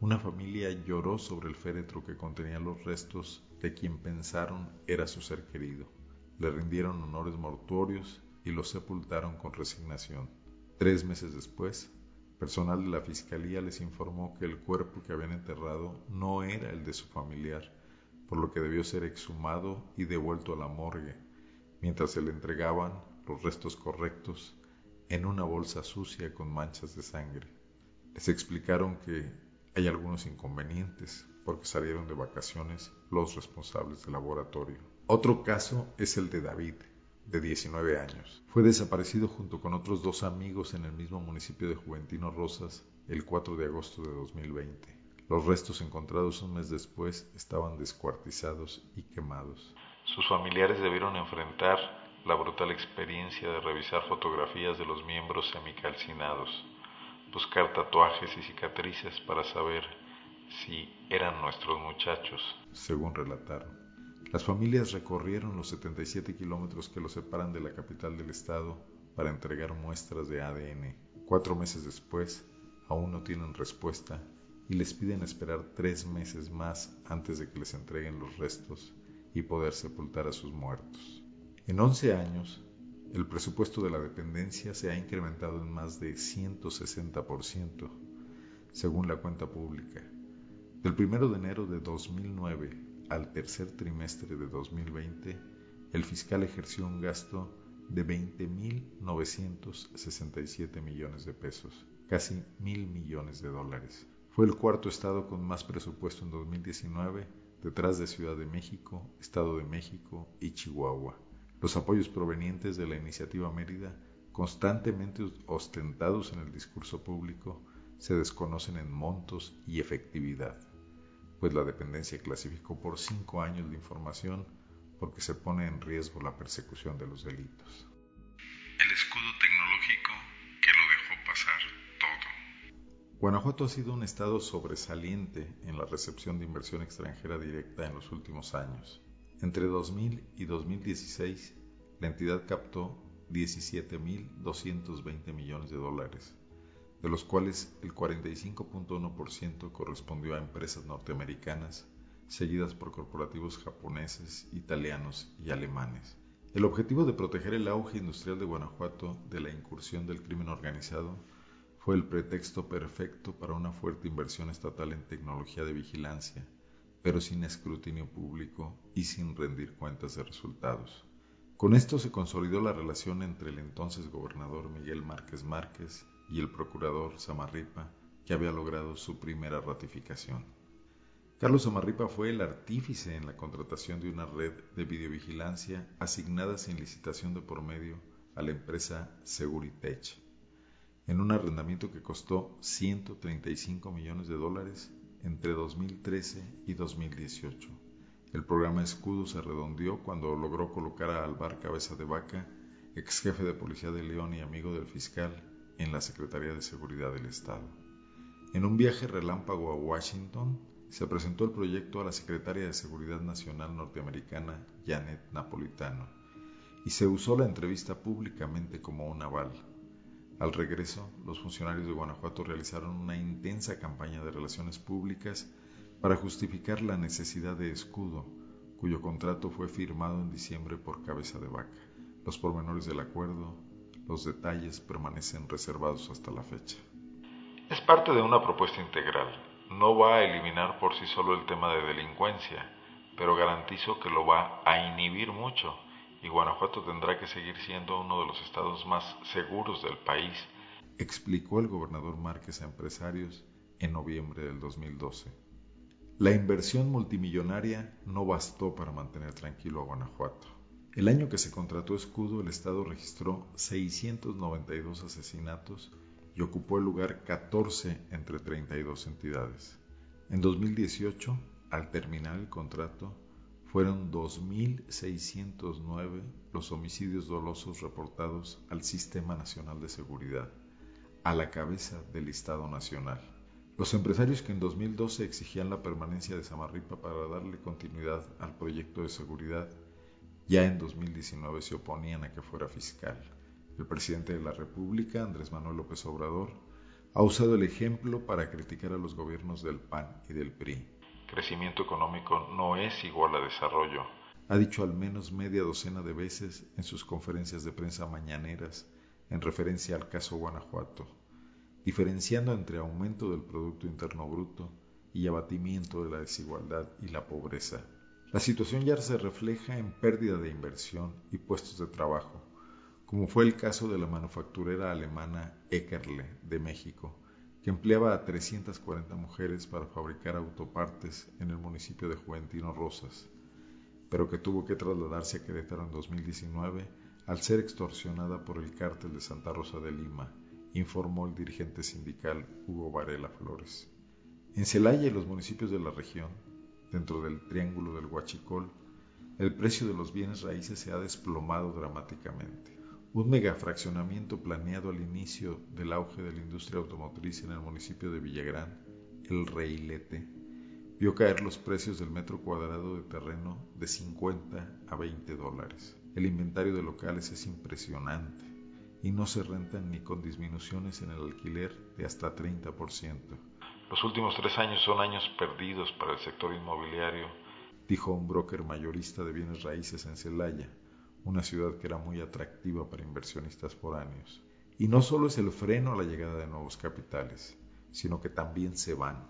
una familia lloró sobre el féretro que contenía los restos de quien pensaron era su ser querido. Le rindieron honores mortuorios y lo sepultaron con resignación. Tres meses después, personal de la fiscalía les informó que el cuerpo que habían enterrado no era el de su familiar, por lo que debió ser exhumado y devuelto a la morgue, mientras se le entregaban los restos correctos en una bolsa sucia con manchas de sangre. Les explicaron que hay algunos inconvenientes porque salieron de vacaciones los responsables del laboratorio. Otro caso es el de David, de 19 años. Fue desaparecido junto con otros dos amigos en el mismo municipio de Juventino Rosas el 4 de agosto de 2020. Los restos encontrados un mes después estaban descuartizados y quemados. Sus familiares debieron enfrentar la brutal experiencia de revisar fotografías de los miembros semicalcinados, buscar tatuajes y cicatrices para saber si eran nuestros muchachos, según relataron. Las familias recorrieron los 77 kilómetros que los separan de la capital del estado para entregar muestras de ADN. Cuatro meses después, aún no tienen respuesta y les piden esperar tres meses más antes de que les entreguen los restos y poder sepultar a sus muertos. En 11 años, el presupuesto de la dependencia se ha incrementado en más de 160%, según la cuenta pública. Del 1 de enero de 2009 al tercer trimestre de 2020, el fiscal ejerció un gasto de 20.967 millones de pesos, casi mil millones de dólares. Fue el cuarto estado con más presupuesto en 2019, detrás de Ciudad de México, Estado de México y Chihuahua. Los apoyos provenientes de la iniciativa Mérida, constantemente ostentados en el discurso público, se desconocen en montos y efectividad pues la dependencia clasificó por cinco años de información porque se pone en riesgo la persecución de los delitos. El escudo tecnológico que lo dejó pasar todo. Guanajuato ha sido un estado sobresaliente en la recepción de inversión extranjera directa en los últimos años. Entre 2000 y 2016, la entidad captó 17.220 millones de dólares, de los cuales el 45.1% correspondió a empresas norteamericanas, seguidas por corporativos japoneses, italianos y alemanes. El objetivo de proteger el auge industrial de Guanajuato de la incursión del crimen organizado fue el pretexto perfecto para una fuerte inversión estatal en tecnología de vigilancia, pero sin escrutinio público y sin rendir cuentas de resultados. Con esto se consolidó la relación entre el entonces gobernador Miguel Márquez Márquez y el procurador Samarripa, que había logrado su primera ratificación. Carlos Samarripa fue el artífice en la contratación de una red de videovigilancia asignada sin licitación de por medio a la empresa Seguritech, en un arrendamiento que costó 135 millones de dólares entre 2013 y 2018. El programa Escudo se redondeó cuando logró colocar a Alvar Cabeza de Vaca, ex jefe de policía de León y amigo del fiscal, en la Secretaría de Seguridad del Estado. En un viaje relámpago a Washington, se presentó el proyecto a la secretaria de Seguridad Nacional norteamericana Janet Napolitano y se usó la entrevista públicamente como un aval. Al regreso, los funcionarios de Guanajuato realizaron una intensa campaña de relaciones públicas para justificar la necesidad de escudo, cuyo contrato fue firmado en diciembre por cabeza de vaca. Los pormenores del acuerdo, los detalles permanecen reservados hasta la fecha. Es parte de una propuesta integral no va a eliminar por sí solo el tema de delincuencia, pero garantizo que lo va a inhibir mucho y Guanajuato tendrá que seguir siendo uno de los estados más seguros del país, explicó el gobernador Márquez a empresarios en noviembre del 2012. La inversión multimillonaria no bastó para mantener tranquilo a Guanajuato. El año que se contrató Escudo, el Estado registró 692 asesinatos y ocupó el lugar 14 entre 32 entidades. En 2018, al terminar el contrato, fueron 2.609 los homicidios dolosos reportados al Sistema Nacional de Seguridad, a la cabeza del Estado Nacional. Los empresarios que en 2012 exigían la permanencia de Samarripa para darle continuidad al proyecto de seguridad, ya en 2019 se oponían a que fuera fiscal. El presidente de la República, Andrés Manuel López Obrador, ha usado el ejemplo para criticar a los gobiernos del PAN y del PRI. Crecimiento económico no es igual a desarrollo. Ha dicho al menos media docena de veces en sus conferencias de prensa mañaneras en referencia al caso Guanajuato, diferenciando entre aumento del Producto Interno Bruto y abatimiento de la desigualdad y la pobreza. La situación ya se refleja en pérdida de inversión y puestos de trabajo, como fue el caso de la manufacturera alemana Eckerle de México, que empleaba a 340 mujeres para fabricar autopartes en el municipio de Juventino Rosas, pero que tuvo que trasladarse a Querétaro en 2019 al ser extorsionada por el cártel de Santa Rosa de Lima, informó el dirigente sindical Hugo Varela Flores. En Celaya y los municipios de la región, dentro del Triángulo del Huachicol, el precio de los bienes raíces se ha desplomado dramáticamente. Un megafraccionamiento planeado al inicio del auge de la industria automotriz en el municipio de Villagrán, el Reilete, vio caer los precios del metro cuadrado de terreno de 50 a 20 dólares. El inventario de locales es impresionante y no se rentan ni con disminuciones en el alquiler de hasta 30%. Los últimos tres años son años perdidos para el sector inmobiliario, dijo un broker mayorista de bienes raíces en Celaya, una ciudad que era muy atractiva para inversionistas foráneos. Y no solo es el freno a la llegada de nuevos capitales, sino que también se van.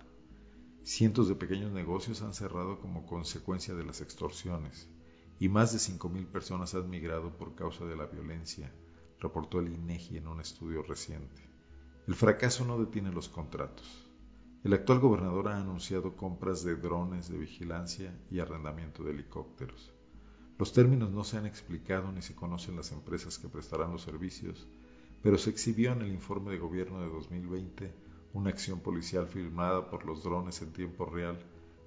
Cientos de pequeños negocios han cerrado como consecuencia de las extorsiones y más de 5.000 personas han migrado por causa de la violencia, reportó el INEGI en un estudio reciente. El fracaso no detiene los contratos. El actual gobernador ha anunciado compras de drones de vigilancia y arrendamiento de helicópteros. Los términos no se han explicado ni se conocen las empresas que prestarán los servicios, pero se exhibió en el informe de gobierno de 2020 una acción policial firmada por los drones en tiempo real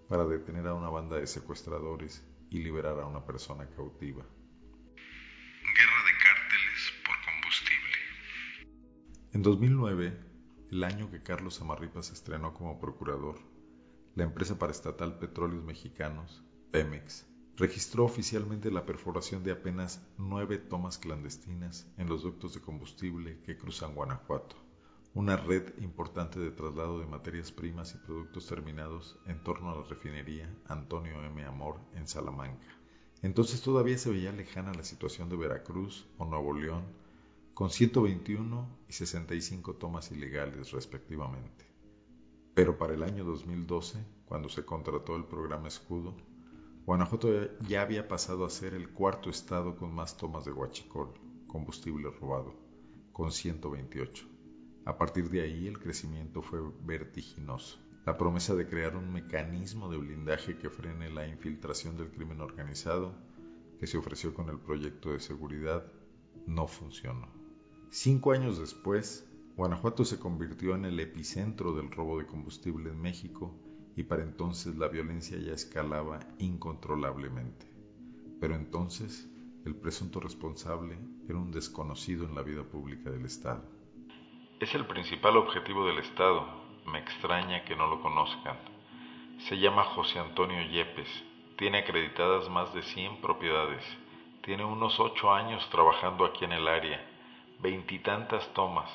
para detener a una banda de secuestradores y liberar a una persona cautiva. Guerra de cárteles por combustible. En 2009, el año que Carlos Amarripa se estrenó como procurador, la empresa paraestatal Petróleos Mexicanos, Pemex, registró oficialmente la perforación de apenas nueve tomas clandestinas en los ductos de combustible que cruzan Guanajuato, una red importante de traslado de materias primas y productos terminados en torno a la refinería Antonio M. Amor en Salamanca. Entonces todavía se veía lejana la situación de Veracruz o Nuevo León, con 121 y 65 tomas ilegales respectivamente. Pero para el año 2012, cuando se contrató el programa Escudo, Guanajuato ya había pasado a ser el cuarto estado con más tomas de huachicol, combustible robado, con 128. A partir de ahí el crecimiento fue vertiginoso. La promesa de crear un mecanismo de blindaje que frene la infiltración del crimen organizado, que se ofreció con el proyecto de seguridad, no funcionó. Cinco años después, Guanajuato se convirtió en el epicentro del robo de combustible en México y para entonces la violencia ya escalaba incontrolablemente. Pero entonces el presunto responsable era un desconocido en la vida pública del Estado. Es el principal objetivo del Estado. Me extraña que no lo conozcan. Se llama José Antonio Yepes. Tiene acreditadas más de 100 propiedades. Tiene unos ocho años trabajando aquí en el área. Veintitantas tomas.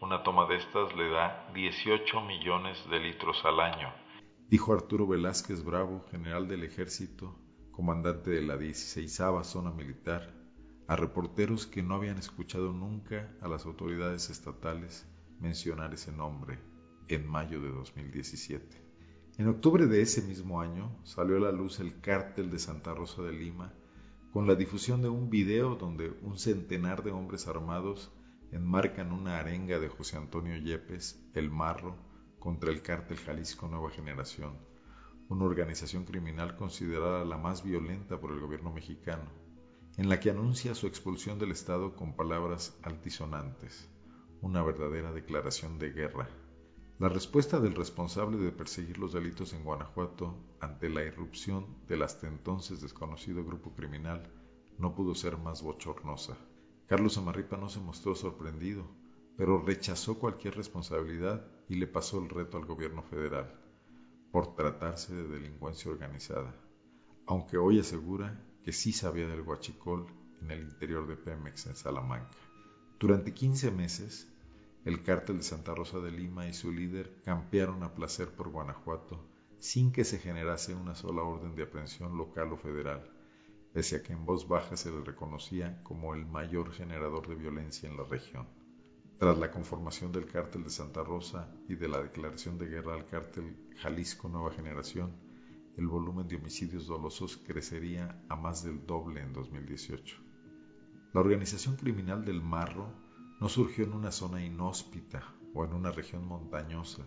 Una toma de estas le da 18 millones de litros al año. Dijo Arturo Velázquez Bravo, general del ejército, comandante de la 16 Zona Militar, a reporteros que no habían escuchado nunca a las autoridades estatales mencionar ese nombre en mayo de 2017. En octubre de ese mismo año salió a la luz el cártel de Santa Rosa de Lima con la difusión de un video donde un centenar de hombres armados enmarcan una arenga de José Antonio Yepes, el Marro, contra el cártel Jalisco Nueva Generación, una organización criminal considerada la más violenta por el gobierno mexicano en la que anuncia su expulsión del Estado con palabras altisonantes, una verdadera declaración de guerra. La respuesta del responsable de perseguir los delitos en Guanajuato ante la irrupción del hasta entonces desconocido grupo criminal no pudo ser más bochornosa. Carlos Amarripa no se mostró sorprendido, pero rechazó cualquier responsabilidad y le pasó el reto al gobierno federal, por tratarse de delincuencia organizada, aunque hoy asegura que sí sabía del guachicol en el interior de Pemex en Salamanca. Durante 15 meses, el cártel de Santa Rosa de Lima y su líder campearon a placer por Guanajuato sin que se generase una sola orden de aprehensión local o federal, pese a que en voz baja se le reconocía como el mayor generador de violencia en la región. Tras la conformación del cártel de Santa Rosa y de la declaración de guerra al cártel Jalisco Nueva Generación, el volumen de homicidios dolosos crecería a más del doble en 2018. La organización criminal del Marro no surgió en una zona inhóspita o en una región montañosa,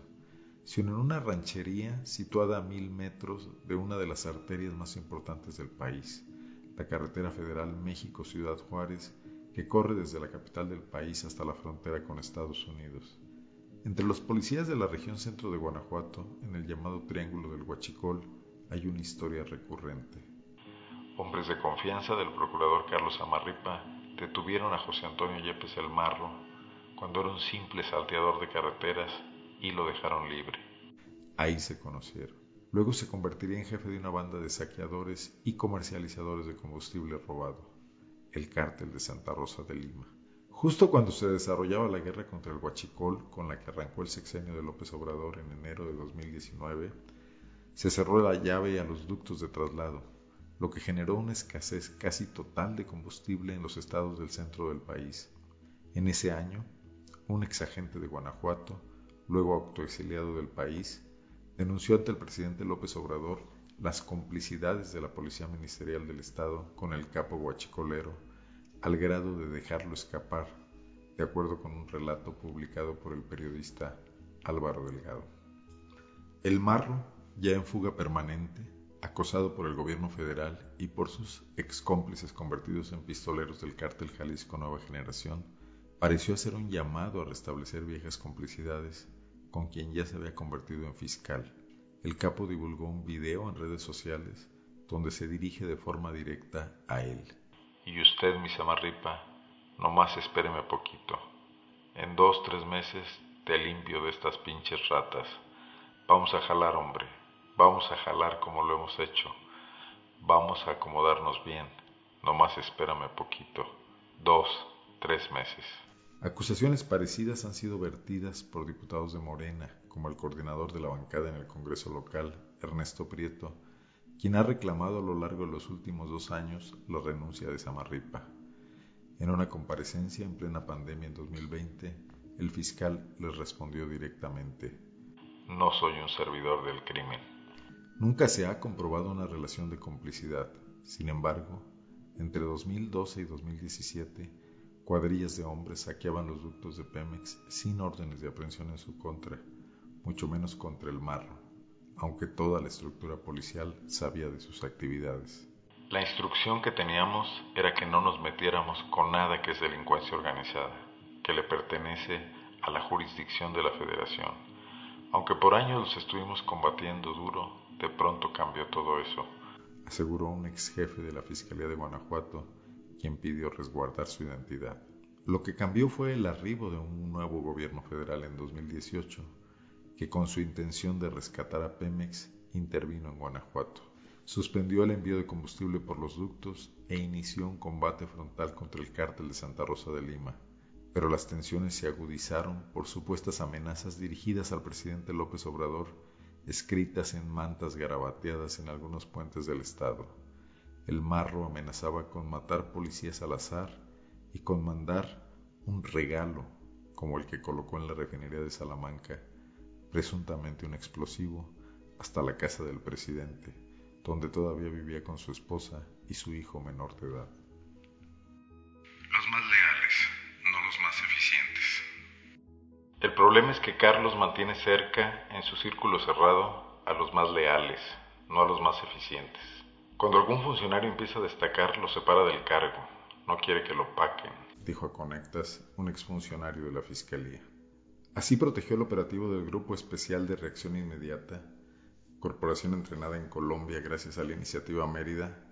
sino en una ranchería situada a mil metros de una de las arterias más importantes del país, la carretera federal México-Ciudad Juárez, que corre desde la capital del país hasta la frontera con Estados Unidos. Entre los policías de la región centro de Guanajuato, en el llamado Triángulo del Huachicol, hay una historia recurrente. Hombres de confianza del procurador Carlos Amarripa detuvieron a José Antonio Yepes el Marro cuando era un simple salteador de carreteras y lo dejaron libre. Ahí se conocieron. Luego se convertiría en jefe de una banda de saqueadores y comercializadores de combustible robado, el cártel de Santa Rosa de Lima. Justo cuando se desarrollaba la guerra contra el Huachicol, con la que arrancó el sexenio de López Obrador en enero de 2019, se cerró la llave a los ductos de traslado, lo que generó una escasez casi total de combustible en los estados del centro del país. En ese año, un exagente de Guanajuato, luego autoexiliado del país, denunció ante el presidente López Obrador las complicidades de la Policía Ministerial del Estado con el capo guachicolero, al grado de dejarlo escapar, de acuerdo con un relato publicado por el periodista Álvaro Delgado. El marro ya en fuga permanente, acosado por el gobierno federal y por sus ex cómplices convertidos en pistoleros del cártel Jalisco Nueva Generación, pareció hacer un llamado a restablecer viejas complicidades con quien ya se había convertido en fiscal. El capo divulgó un video en redes sociales donde se dirige de forma directa a él. Y usted, mi Samarripa, nomás espéreme poquito. En dos, tres meses te limpio de estas pinches ratas. Vamos a jalar, hombre. Vamos a jalar como lo hemos hecho. Vamos a acomodarnos bien. No más espérame poquito. Dos, tres meses. Acusaciones parecidas han sido vertidas por diputados de Morena, como el coordinador de la bancada en el Congreso local, Ernesto Prieto, quien ha reclamado a lo largo de los últimos dos años la renuncia de Samarripa. En una comparecencia en plena pandemia en 2020, el fiscal les respondió directamente, No soy un servidor del crimen. Nunca se ha comprobado una relación de complicidad. Sin embargo, entre 2012 y 2017, cuadrillas de hombres saqueaban los ductos de Pemex sin órdenes de aprehensión en su contra, mucho menos contra el marro, aunque toda la estructura policial sabía de sus actividades. La instrucción que teníamos era que no nos metiéramos con nada que es delincuencia organizada, que le pertenece a la jurisdicción de la federación. Aunque por años los estuvimos combatiendo duro, de pronto cambió todo eso, aseguró un ex jefe de la Fiscalía de Guanajuato, quien pidió resguardar su identidad. Lo que cambió fue el arribo de un nuevo gobierno federal en 2018, que con su intención de rescatar a Pemex intervino en Guanajuato. Suspendió el envío de combustible por los ductos e inició un combate frontal contra el cártel de Santa Rosa de Lima. Pero las tensiones se agudizaron por supuestas amenazas dirigidas al presidente López Obrador, escritas en mantas garabateadas en algunos puentes del estado. El marro amenazaba con matar policías al azar y con mandar un regalo, como el que colocó en la refinería de Salamanca, presuntamente un explosivo, hasta la casa del presidente, donde todavía vivía con su esposa y su hijo menor de edad. Los más leales, no los más eficientes. El problema es que Carlos mantiene cerca, en su círculo cerrado, a los más leales, no a los más eficientes. Cuando algún funcionario empieza a destacar, lo separa del cargo, no quiere que lo paquen. Dijo a Conectas un exfuncionario de la Fiscalía. Así protegió el operativo del Grupo Especial de Reacción Inmediata, corporación entrenada en Colombia gracias a la iniciativa Mérida,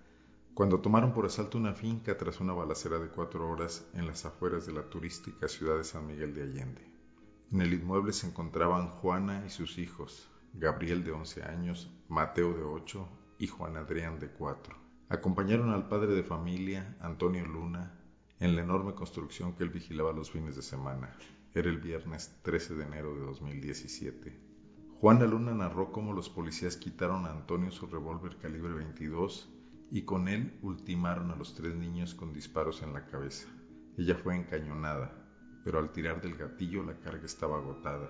cuando tomaron por asalto una finca tras una balacera de cuatro horas en las afueras de la turística ciudad de San Miguel de Allende. En el inmueble se encontraban Juana y sus hijos, Gabriel de 11 años, Mateo de 8 y Juan Adrián de 4. Acompañaron al padre de familia, Antonio Luna, en la enorme construcción que él vigilaba los fines de semana. Era el viernes 13 de enero de 2017. Juana Luna narró cómo los policías quitaron a Antonio su revólver calibre 22 y con él ultimaron a los tres niños con disparos en la cabeza. Ella fue encañonada, pero al tirar del gatillo la carga estaba agotada.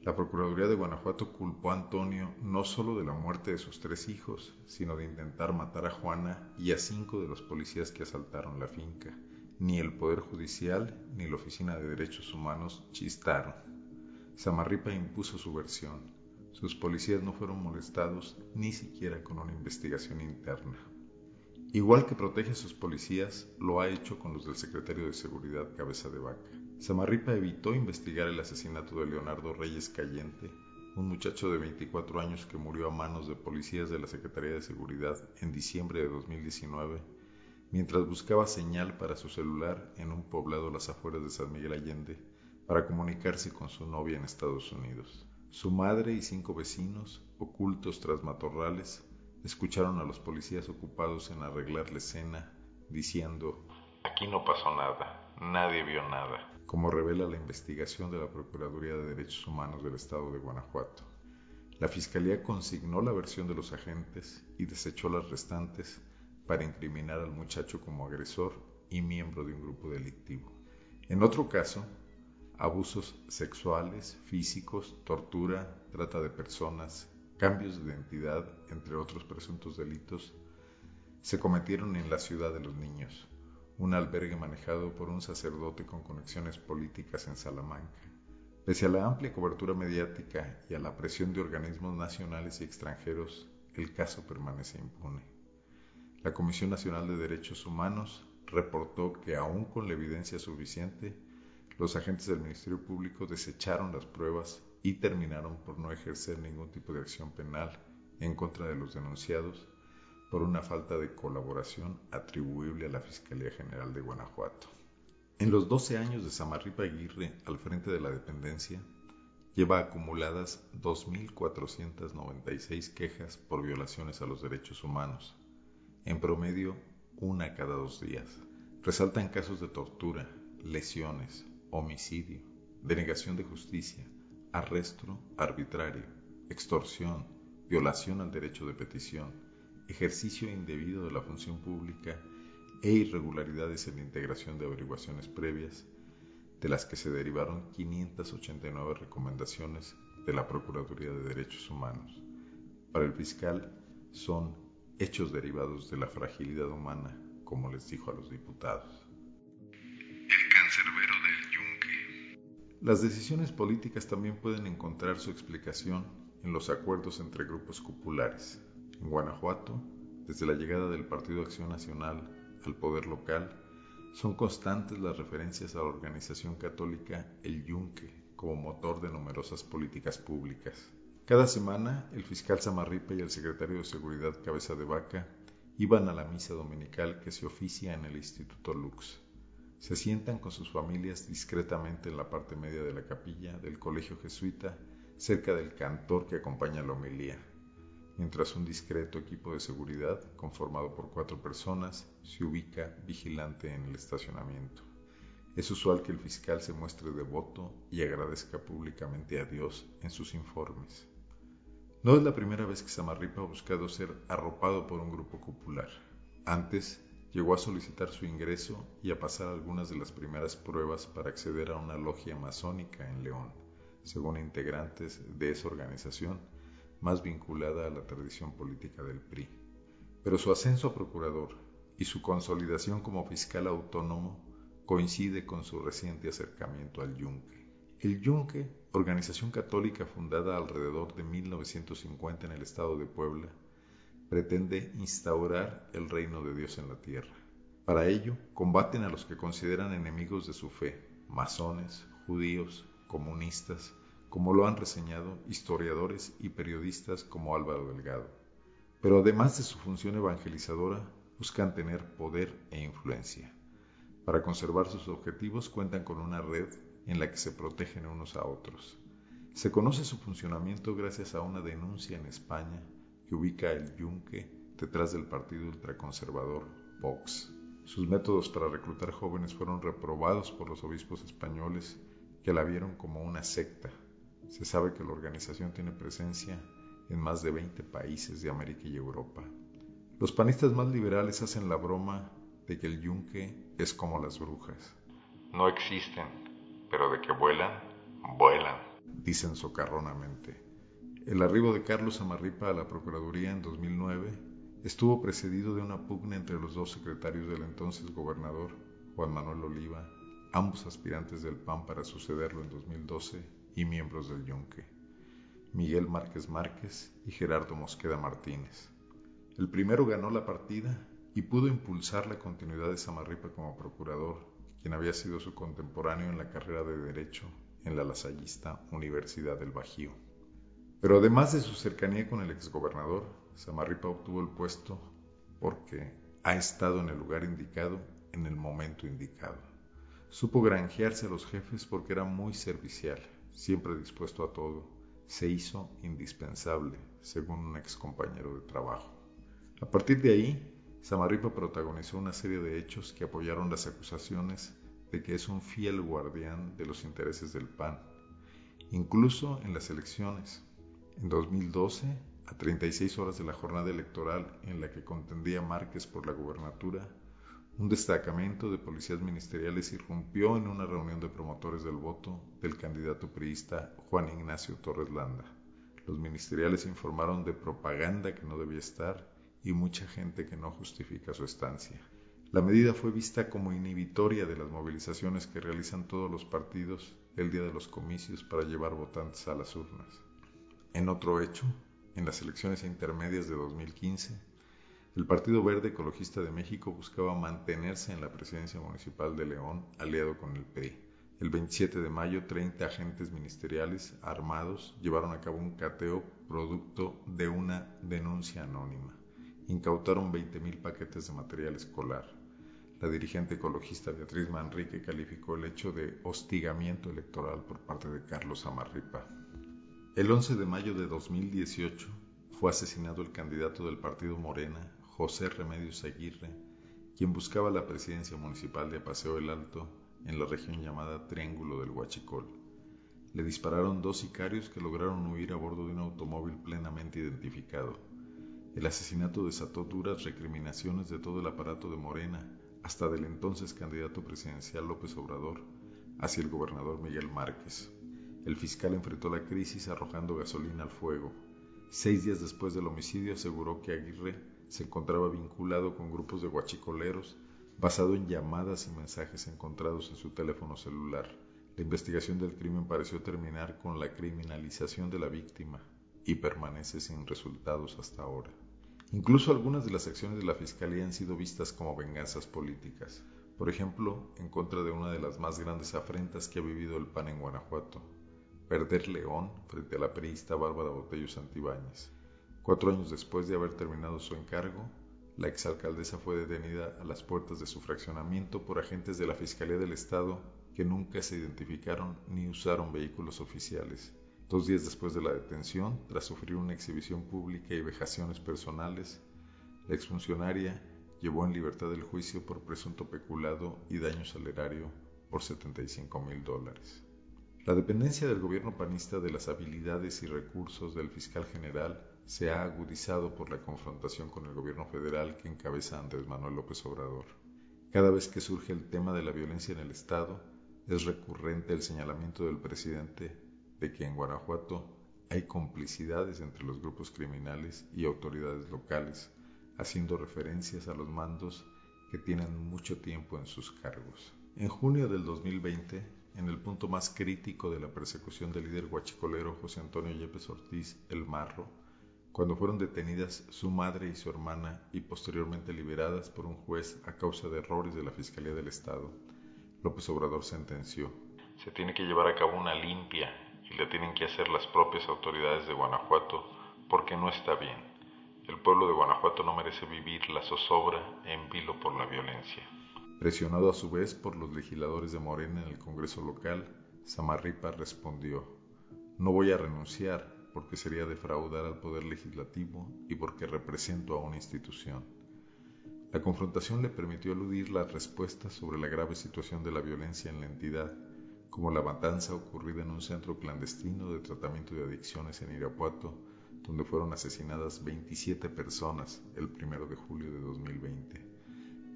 La Procuraduría de Guanajuato culpó a Antonio no solo de la muerte de sus tres hijos, sino de intentar matar a Juana y a cinco de los policías que asaltaron la finca. Ni el Poder Judicial ni la Oficina de Derechos Humanos chistaron. Samarripa impuso su versión. Sus policías no fueron molestados ni siquiera con una investigación interna. Igual que protege a sus policías, lo ha hecho con los del secretario de Seguridad Cabeza de Vaca. Samarripa evitó investigar el asesinato de Leonardo Reyes Cayente, un muchacho de 24 años que murió a manos de policías de la Secretaría de Seguridad en diciembre de 2019 mientras buscaba señal para su celular en un poblado a las afueras de San Miguel Allende para comunicarse con su novia en Estados Unidos. Su madre y cinco vecinos, ocultos tras matorrales, escucharon a los policías ocupados en arreglar la escena, diciendo, Aquí no pasó nada, nadie vio nada. Como revela la investigación de la Procuraduría de Derechos Humanos del Estado de Guanajuato. La Fiscalía consignó la versión de los agentes y desechó las restantes para incriminar al muchacho como agresor y miembro de un grupo delictivo. En otro caso, abusos sexuales, físicos, tortura, trata de personas, cambios de identidad, entre otros presuntos delitos, se cometieron en la ciudad de los niños, un albergue manejado por un sacerdote con conexiones políticas en Salamanca. Pese a la amplia cobertura mediática y a la presión de organismos nacionales y extranjeros, el caso permanece impune. La Comisión Nacional de Derechos Humanos reportó que aún con la evidencia suficiente, los agentes del Ministerio Público desecharon las pruebas y terminaron por no ejercer ningún tipo de acción penal en contra de los denunciados por una falta de colaboración atribuible a la Fiscalía General de Guanajuato. En los 12 años de Samarripa Aguirre al frente de la dependencia, lleva acumuladas 2.496 quejas por violaciones a los derechos humanos, en promedio una cada dos días. Resaltan casos de tortura, lesiones, homicidio, denegación de justicia, arresto arbitrario, extorsión, violación al derecho de petición, ejercicio indebido de la función pública e irregularidades en la integración de averiguaciones previas, de las que se derivaron 589 recomendaciones de la Procuraduría de Derechos Humanos. Para el fiscal son hechos derivados de la fragilidad humana, como les dijo a los diputados. El cancerbero del yunque. Las decisiones políticas también pueden encontrar su explicación en los acuerdos entre grupos cupulares. En Guanajuato, desde la llegada del Partido Acción Nacional al poder local, son constantes las referencias a la organización católica El Yunque como motor de numerosas políticas públicas. Cada semana, el fiscal Samarripa y el secretario de Seguridad Cabeza de Vaca iban a la misa dominical que se oficia en el Instituto Lux. Se sientan con sus familias discretamente en la parte media de la capilla del colegio jesuita, cerca del cantor que acompaña la homilía mientras un discreto equipo de seguridad, conformado por cuatro personas, se ubica vigilante en el estacionamiento. Es usual que el fiscal se muestre devoto y agradezca públicamente a Dios en sus informes. No es la primera vez que Samarripa ha buscado ser arropado por un grupo popular. Antes, llegó a solicitar su ingreso y a pasar algunas de las primeras pruebas para acceder a una logia masónica en León, según integrantes de esa organización más vinculada a la tradición política del PRI. Pero su ascenso a procurador y su consolidación como fiscal autónomo coincide con su reciente acercamiento al Yunque. El Yunque, organización católica fundada alrededor de 1950 en el estado de Puebla, pretende instaurar el reino de Dios en la tierra. Para ello, combaten a los que consideran enemigos de su fe, masones, judíos, comunistas, como lo han reseñado historiadores y periodistas como Álvaro Delgado. Pero además de su función evangelizadora, buscan tener poder e influencia. Para conservar sus objetivos cuentan con una red en la que se protegen unos a otros. Se conoce su funcionamiento gracias a una denuncia en España que ubica el yunque detrás del partido ultraconservador Vox. Sus métodos para reclutar jóvenes fueron reprobados por los obispos españoles que la vieron como una secta se sabe que la organización tiene presencia en más de 20 países de América y Europa. Los panistas más liberales hacen la broma de que el yunque es como las brujas. No existen, pero de que vuelan, vuelan, dicen socarronamente. El arribo de Carlos Amarripa a la Procuraduría en 2009 estuvo precedido de una pugna entre los dos secretarios del entonces gobernador, Juan Manuel Oliva, ambos aspirantes del PAN para sucederlo en 2012 y miembros del Yunque, Miguel Márquez Márquez y Gerardo Mosqueda Martínez. El primero ganó la partida y pudo impulsar la continuidad de Samarripa como procurador, quien había sido su contemporáneo en la carrera de Derecho en la lasallista Universidad del Bajío. Pero además de su cercanía con el exgobernador, Samarripa obtuvo el puesto porque ha estado en el lugar indicado en el momento indicado. Supo granjearse a los jefes porque era muy servicial siempre dispuesto a todo, se hizo indispensable, según un ex compañero de trabajo. A partir de ahí, Samarripa protagonizó una serie de hechos que apoyaron las acusaciones de que es un fiel guardián de los intereses del PAN, incluso en las elecciones. En 2012, a 36 horas de la jornada electoral en la que contendía Márquez por la gubernatura, un destacamento de policías ministeriales irrumpió en una reunión de promotores del voto del candidato priista Juan Ignacio Torres Landa. Los ministeriales informaron de propaganda que no debía estar y mucha gente que no justifica su estancia. La medida fue vista como inhibitoria de las movilizaciones que realizan todos los partidos el día de los comicios para llevar votantes a las urnas. En otro hecho, en las elecciones intermedias de 2015, el Partido Verde Ecologista de México buscaba mantenerse en la presidencia municipal de León aliado con el PRI. El 27 de mayo, 30 agentes ministeriales armados llevaron a cabo un cateo producto de una denuncia anónima. Incautaron 20.000 paquetes de material escolar. La dirigente ecologista Beatriz Manrique calificó el hecho de hostigamiento electoral por parte de Carlos Amarripa. El 11 de mayo de 2018 fue asesinado el candidato del partido Morena, José Remedios Aguirre, quien buscaba la presidencia municipal de Paseo el Alto en la región llamada Triángulo del Huachicol. Le dispararon dos sicarios que lograron huir a bordo de un automóvil plenamente identificado. El asesinato desató duras recriminaciones de todo el aparato de Morena, hasta del entonces candidato presidencial López Obrador, hacia el gobernador Miguel Márquez. El fiscal enfrentó la crisis arrojando gasolina al fuego. Seis días después del homicidio aseguró que Aguirre se encontraba vinculado con grupos de guachicoleros basado en llamadas y mensajes encontrados en su teléfono celular. La investigación del crimen pareció terminar con la criminalización de la víctima y permanece sin resultados hasta ahora. Incluso algunas de las acciones de la Fiscalía han sido vistas como venganzas políticas, por ejemplo, en contra de una de las más grandes afrentas que ha vivido el PAN en Guanajuato, perder León frente a la periodista Bárbara Botello Santibáñez. Cuatro años después de haber terminado su encargo, la exalcaldesa fue detenida a las puertas de su fraccionamiento por agentes de la Fiscalía del Estado que nunca se identificaron ni usaron vehículos oficiales. Dos días después de la detención, tras sufrir una exhibición pública y vejaciones personales, la exfuncionaria llevó en libertad el juicio por presunto peculado y daño salerario por 75 mil dólares. La dependencia del gobierno panista de las habilidades y recursos del fiscal general se ha agudizado por la confrontación con el gobierno federal que encabeza Andrés Manuel López Obrador. Cada vez que surge el tema de la violencia en el Estado, es recurrente el señalamiento del presidente de que en Guanajuato hay complicidades entre los grupos criminales y autoridades locales, haciendo referencias a los mandos que tienen mucho tiempo en sus cargos. En junio del 2020, en el punto más crítico de la persecución del líder guachicolero José Antonio Yepes Ortiz, el Marro, cuando fueron detenidas su madre y su hermana y posteriormente liberadas por un juez a causa de errores de la Fiscalía del Estado, López Obrador sentenció. Se tiene que llevar a cabo una limpia y la tienen que hacer las propias autoridades de Guanajuato porque no está bien. El pueblo de Guanajuato no merece vivir la zozobra en vilo por la violencia. Presionado a su vez por los legisladores de Morena en el Congreso local, Samarripa respondió, no voy a renunciar porque sería defraudar al Poder Legislativo y porque represento a una institución. La confrontación le permitió eludir las respuestas sobre la grave situación de la violencia en la entidad, como la matanza ocurrida en un centro clandestino de tratamiento de adicciones en Irapuato, donde fueron asesinadas 27 personas el 1 de julio de 2020,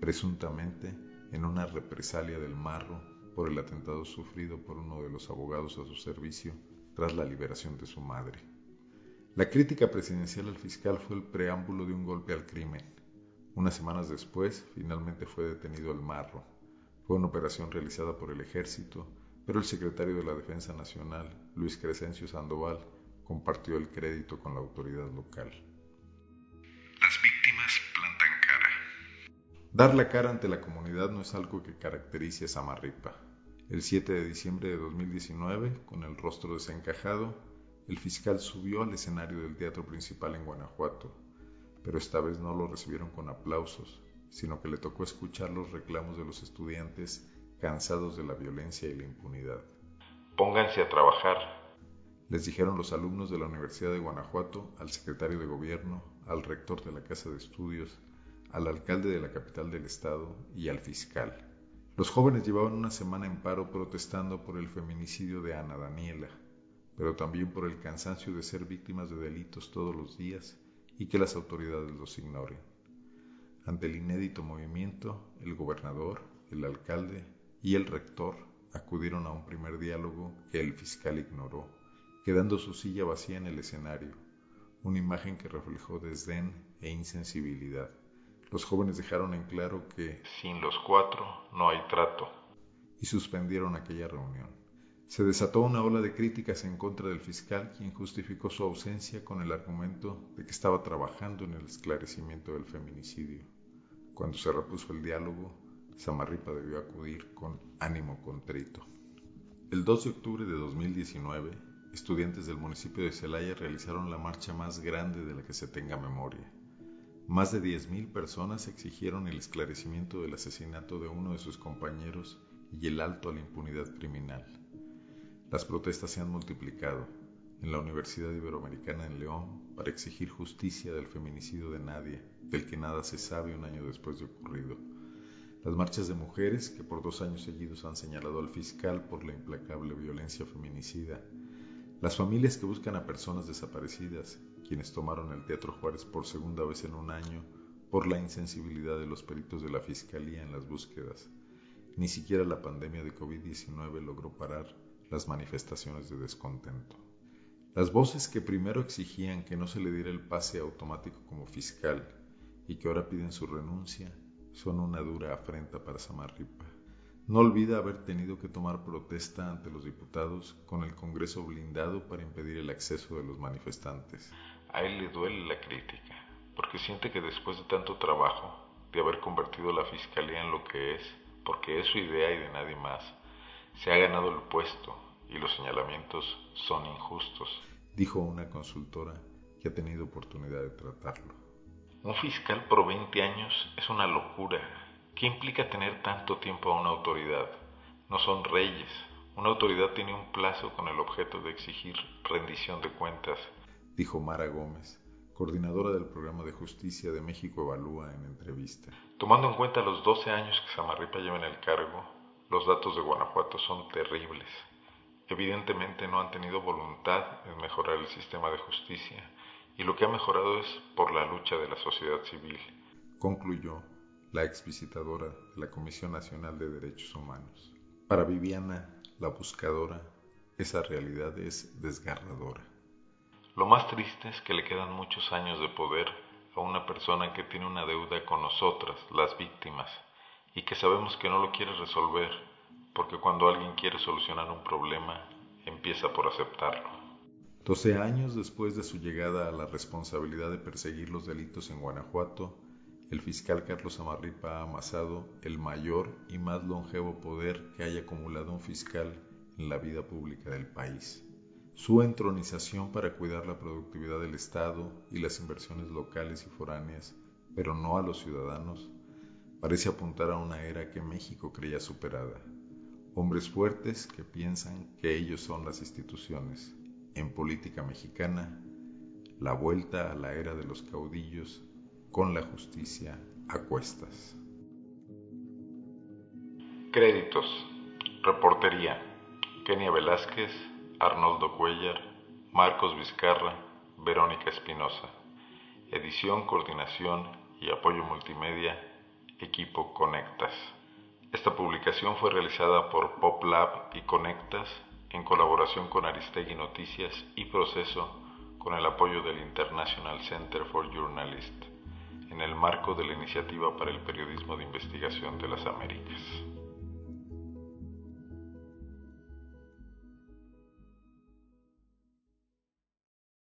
presuntamente en una represalia del Marro por el atentado sufrido por uno de los abogados a su servicio tras la liberación de su madre. La crítica presidencial al fiscal fue el preámbulo de un golpe al crimen. Unas semanas después, finalmente fue detenido el Marro. Fue una operación realizada por el ejército, pero el secretario de la Defensa Nacional, Luis Crescencio Sandoval, compartió el crédito con la autoridad local. Dar la cara ante la comunidad no es algo que caracterice a Samarripa. El 7 de diciembre de 2019, con el rostro desencajado, el fiscal subió al escenario del teatro principal en Guanajuato, pero esta vez no lo recibieron con aplausos, sino que le tocó escuchar los reclamos de los estudiantes cansados de la violencia y la impunidad. Pónganse a trabajar, les dijeron los alumnos de la Universidad de Guanajuato al secretario de Gobierno, al rector de la Casa de Estudios, al alcalde de la capital del estado y al fiscal. Los jóvenes llevaban una semana en paro protestando por el feminicidio de Ana Daniela, pero también por el cansancio de ser víctimas de delitos todos los días y que las autoridades los ignoren. Ante el inédito movimiento, el gobernador, el alcalde y el rector acudieron a un primer diálogo que el fiscal ignoró, quedando su silla vacía en el escenario, una imagen que reflejó desdén e insensibilidad. Los jóvenes dejaron en claro que sin los cuatro no hay trato y suspendieron aquella reunión. Se desató una ola de críticas en contra del fiscal, quien justificó su ausencia con el argumento de que estaba trabajando en el esclarecimiento del feminicidio. Cuando se repuso el diálogo, Samarripa debió acudir con ánimo contrito. El 2 de octubre de 2019, estudiantes del municipio de Celaya realizaron la marcha más grande de la que se tenga memoria. Más de 10.000 personas exigieron el esclarecimiento del asesinato de uno de sus compañeros y el alto a la impunidad criminal. Las protestas se han multiplicado en la Universidad Iberoamericana en León para exigir justicia del feminicidio de Nadia, del que nada se sabe un año después de ocurrido. Las marchas de mujeres que por dos años seguidos han señalado al fiscal por la implacable violencia feminicida, las familias que buscan a personas desaparecidas, quienes tomaron el Teatro Juárez por segunda vez en un año por la insensibilidad de los peritos de la Fiscalía en las búsquedas. Ni siquiera la pandemia de COVID-19 logró parar las manifestaciones de descontento. Las voces que primero exigían que no se le diera el pase automático como fiscal y que ahora piden su renuncia son una dura afrenta para Samarripa. No olvida haber tenido que tomar protesta ante los diputados con el Congreso blindado para impedir el acceso de los manifestantes. A él le duele la crítica, porque siente que después de tanto trabajo, de haber convertido la Fiscalía en lo que es, porque es su idea y de nadie más, se ha ganado el puesto y los señalamientos son injustos, dijo una consultora que ha tenido oportunidad de tratarlo. Un fiscal por 20 años es una locura. ¿Qué implica tener tanto tiempo a una autoridad? No son reyes. Una autoridad tiene un plazo con el objeto de exigir rendición de cuentas, dijo Mara Gómez, coordinadora del programa de justicia de México Evalúa en entrevista. Tomando en cuenta los 12 años que Samarripa lleva en el cargo, los datos de Guanajuato son terribles. Evidentemente no han tenido voluntad en mejorar el sistema de justicia y lo que ha mejorado es por la lucha de la sociedad civil. Concluyó la exvisitadora de la Comisión Nacional de Derechos Humanos. Para Viviana, la buscadora, esa realidad es desgarradora. Lo más triste es que le quedan muchos años de poder a una persona que tiene una deuda con nosotras, las víctimas, y que sabemos que no lo quiere resolver, porque cuando alguien quiere solucionar un problema, empieza por aceptarlo. Doce años después de su llegada a la responsabilidad de perseguir los delitos en Guanajuato, el fiscal Carlos Amarripa ha amasado el mayor y más longevo poder que haya acumulado un fiscal en la vida pública del país. Su entronización para cuidar la productividad del Estado y las inversiones locales y foráneas, pero no a los ciudadanos, parece apuntar a una era que México creía superada. Hombres fuertes que piensan que ellos son las instituciones. En política mexicana, la vuelta a la era de los caudillos con la justicia a cuestas. Créditos. Reportería. Kenia Velázquez, Arnoldo Cuellar, Marcos Vizcarra, Verónica Espinosa. Edición, coordinación y apoyo multimedia equipo Conectas. Esta publicación fue realizada por PopLab y Conectas en colaboración con Aristegui Noticias y Proceso con el apoyo del International Center for Journalists en el marco de la Iniciativa para el Periodismo de Investigación de las Américas.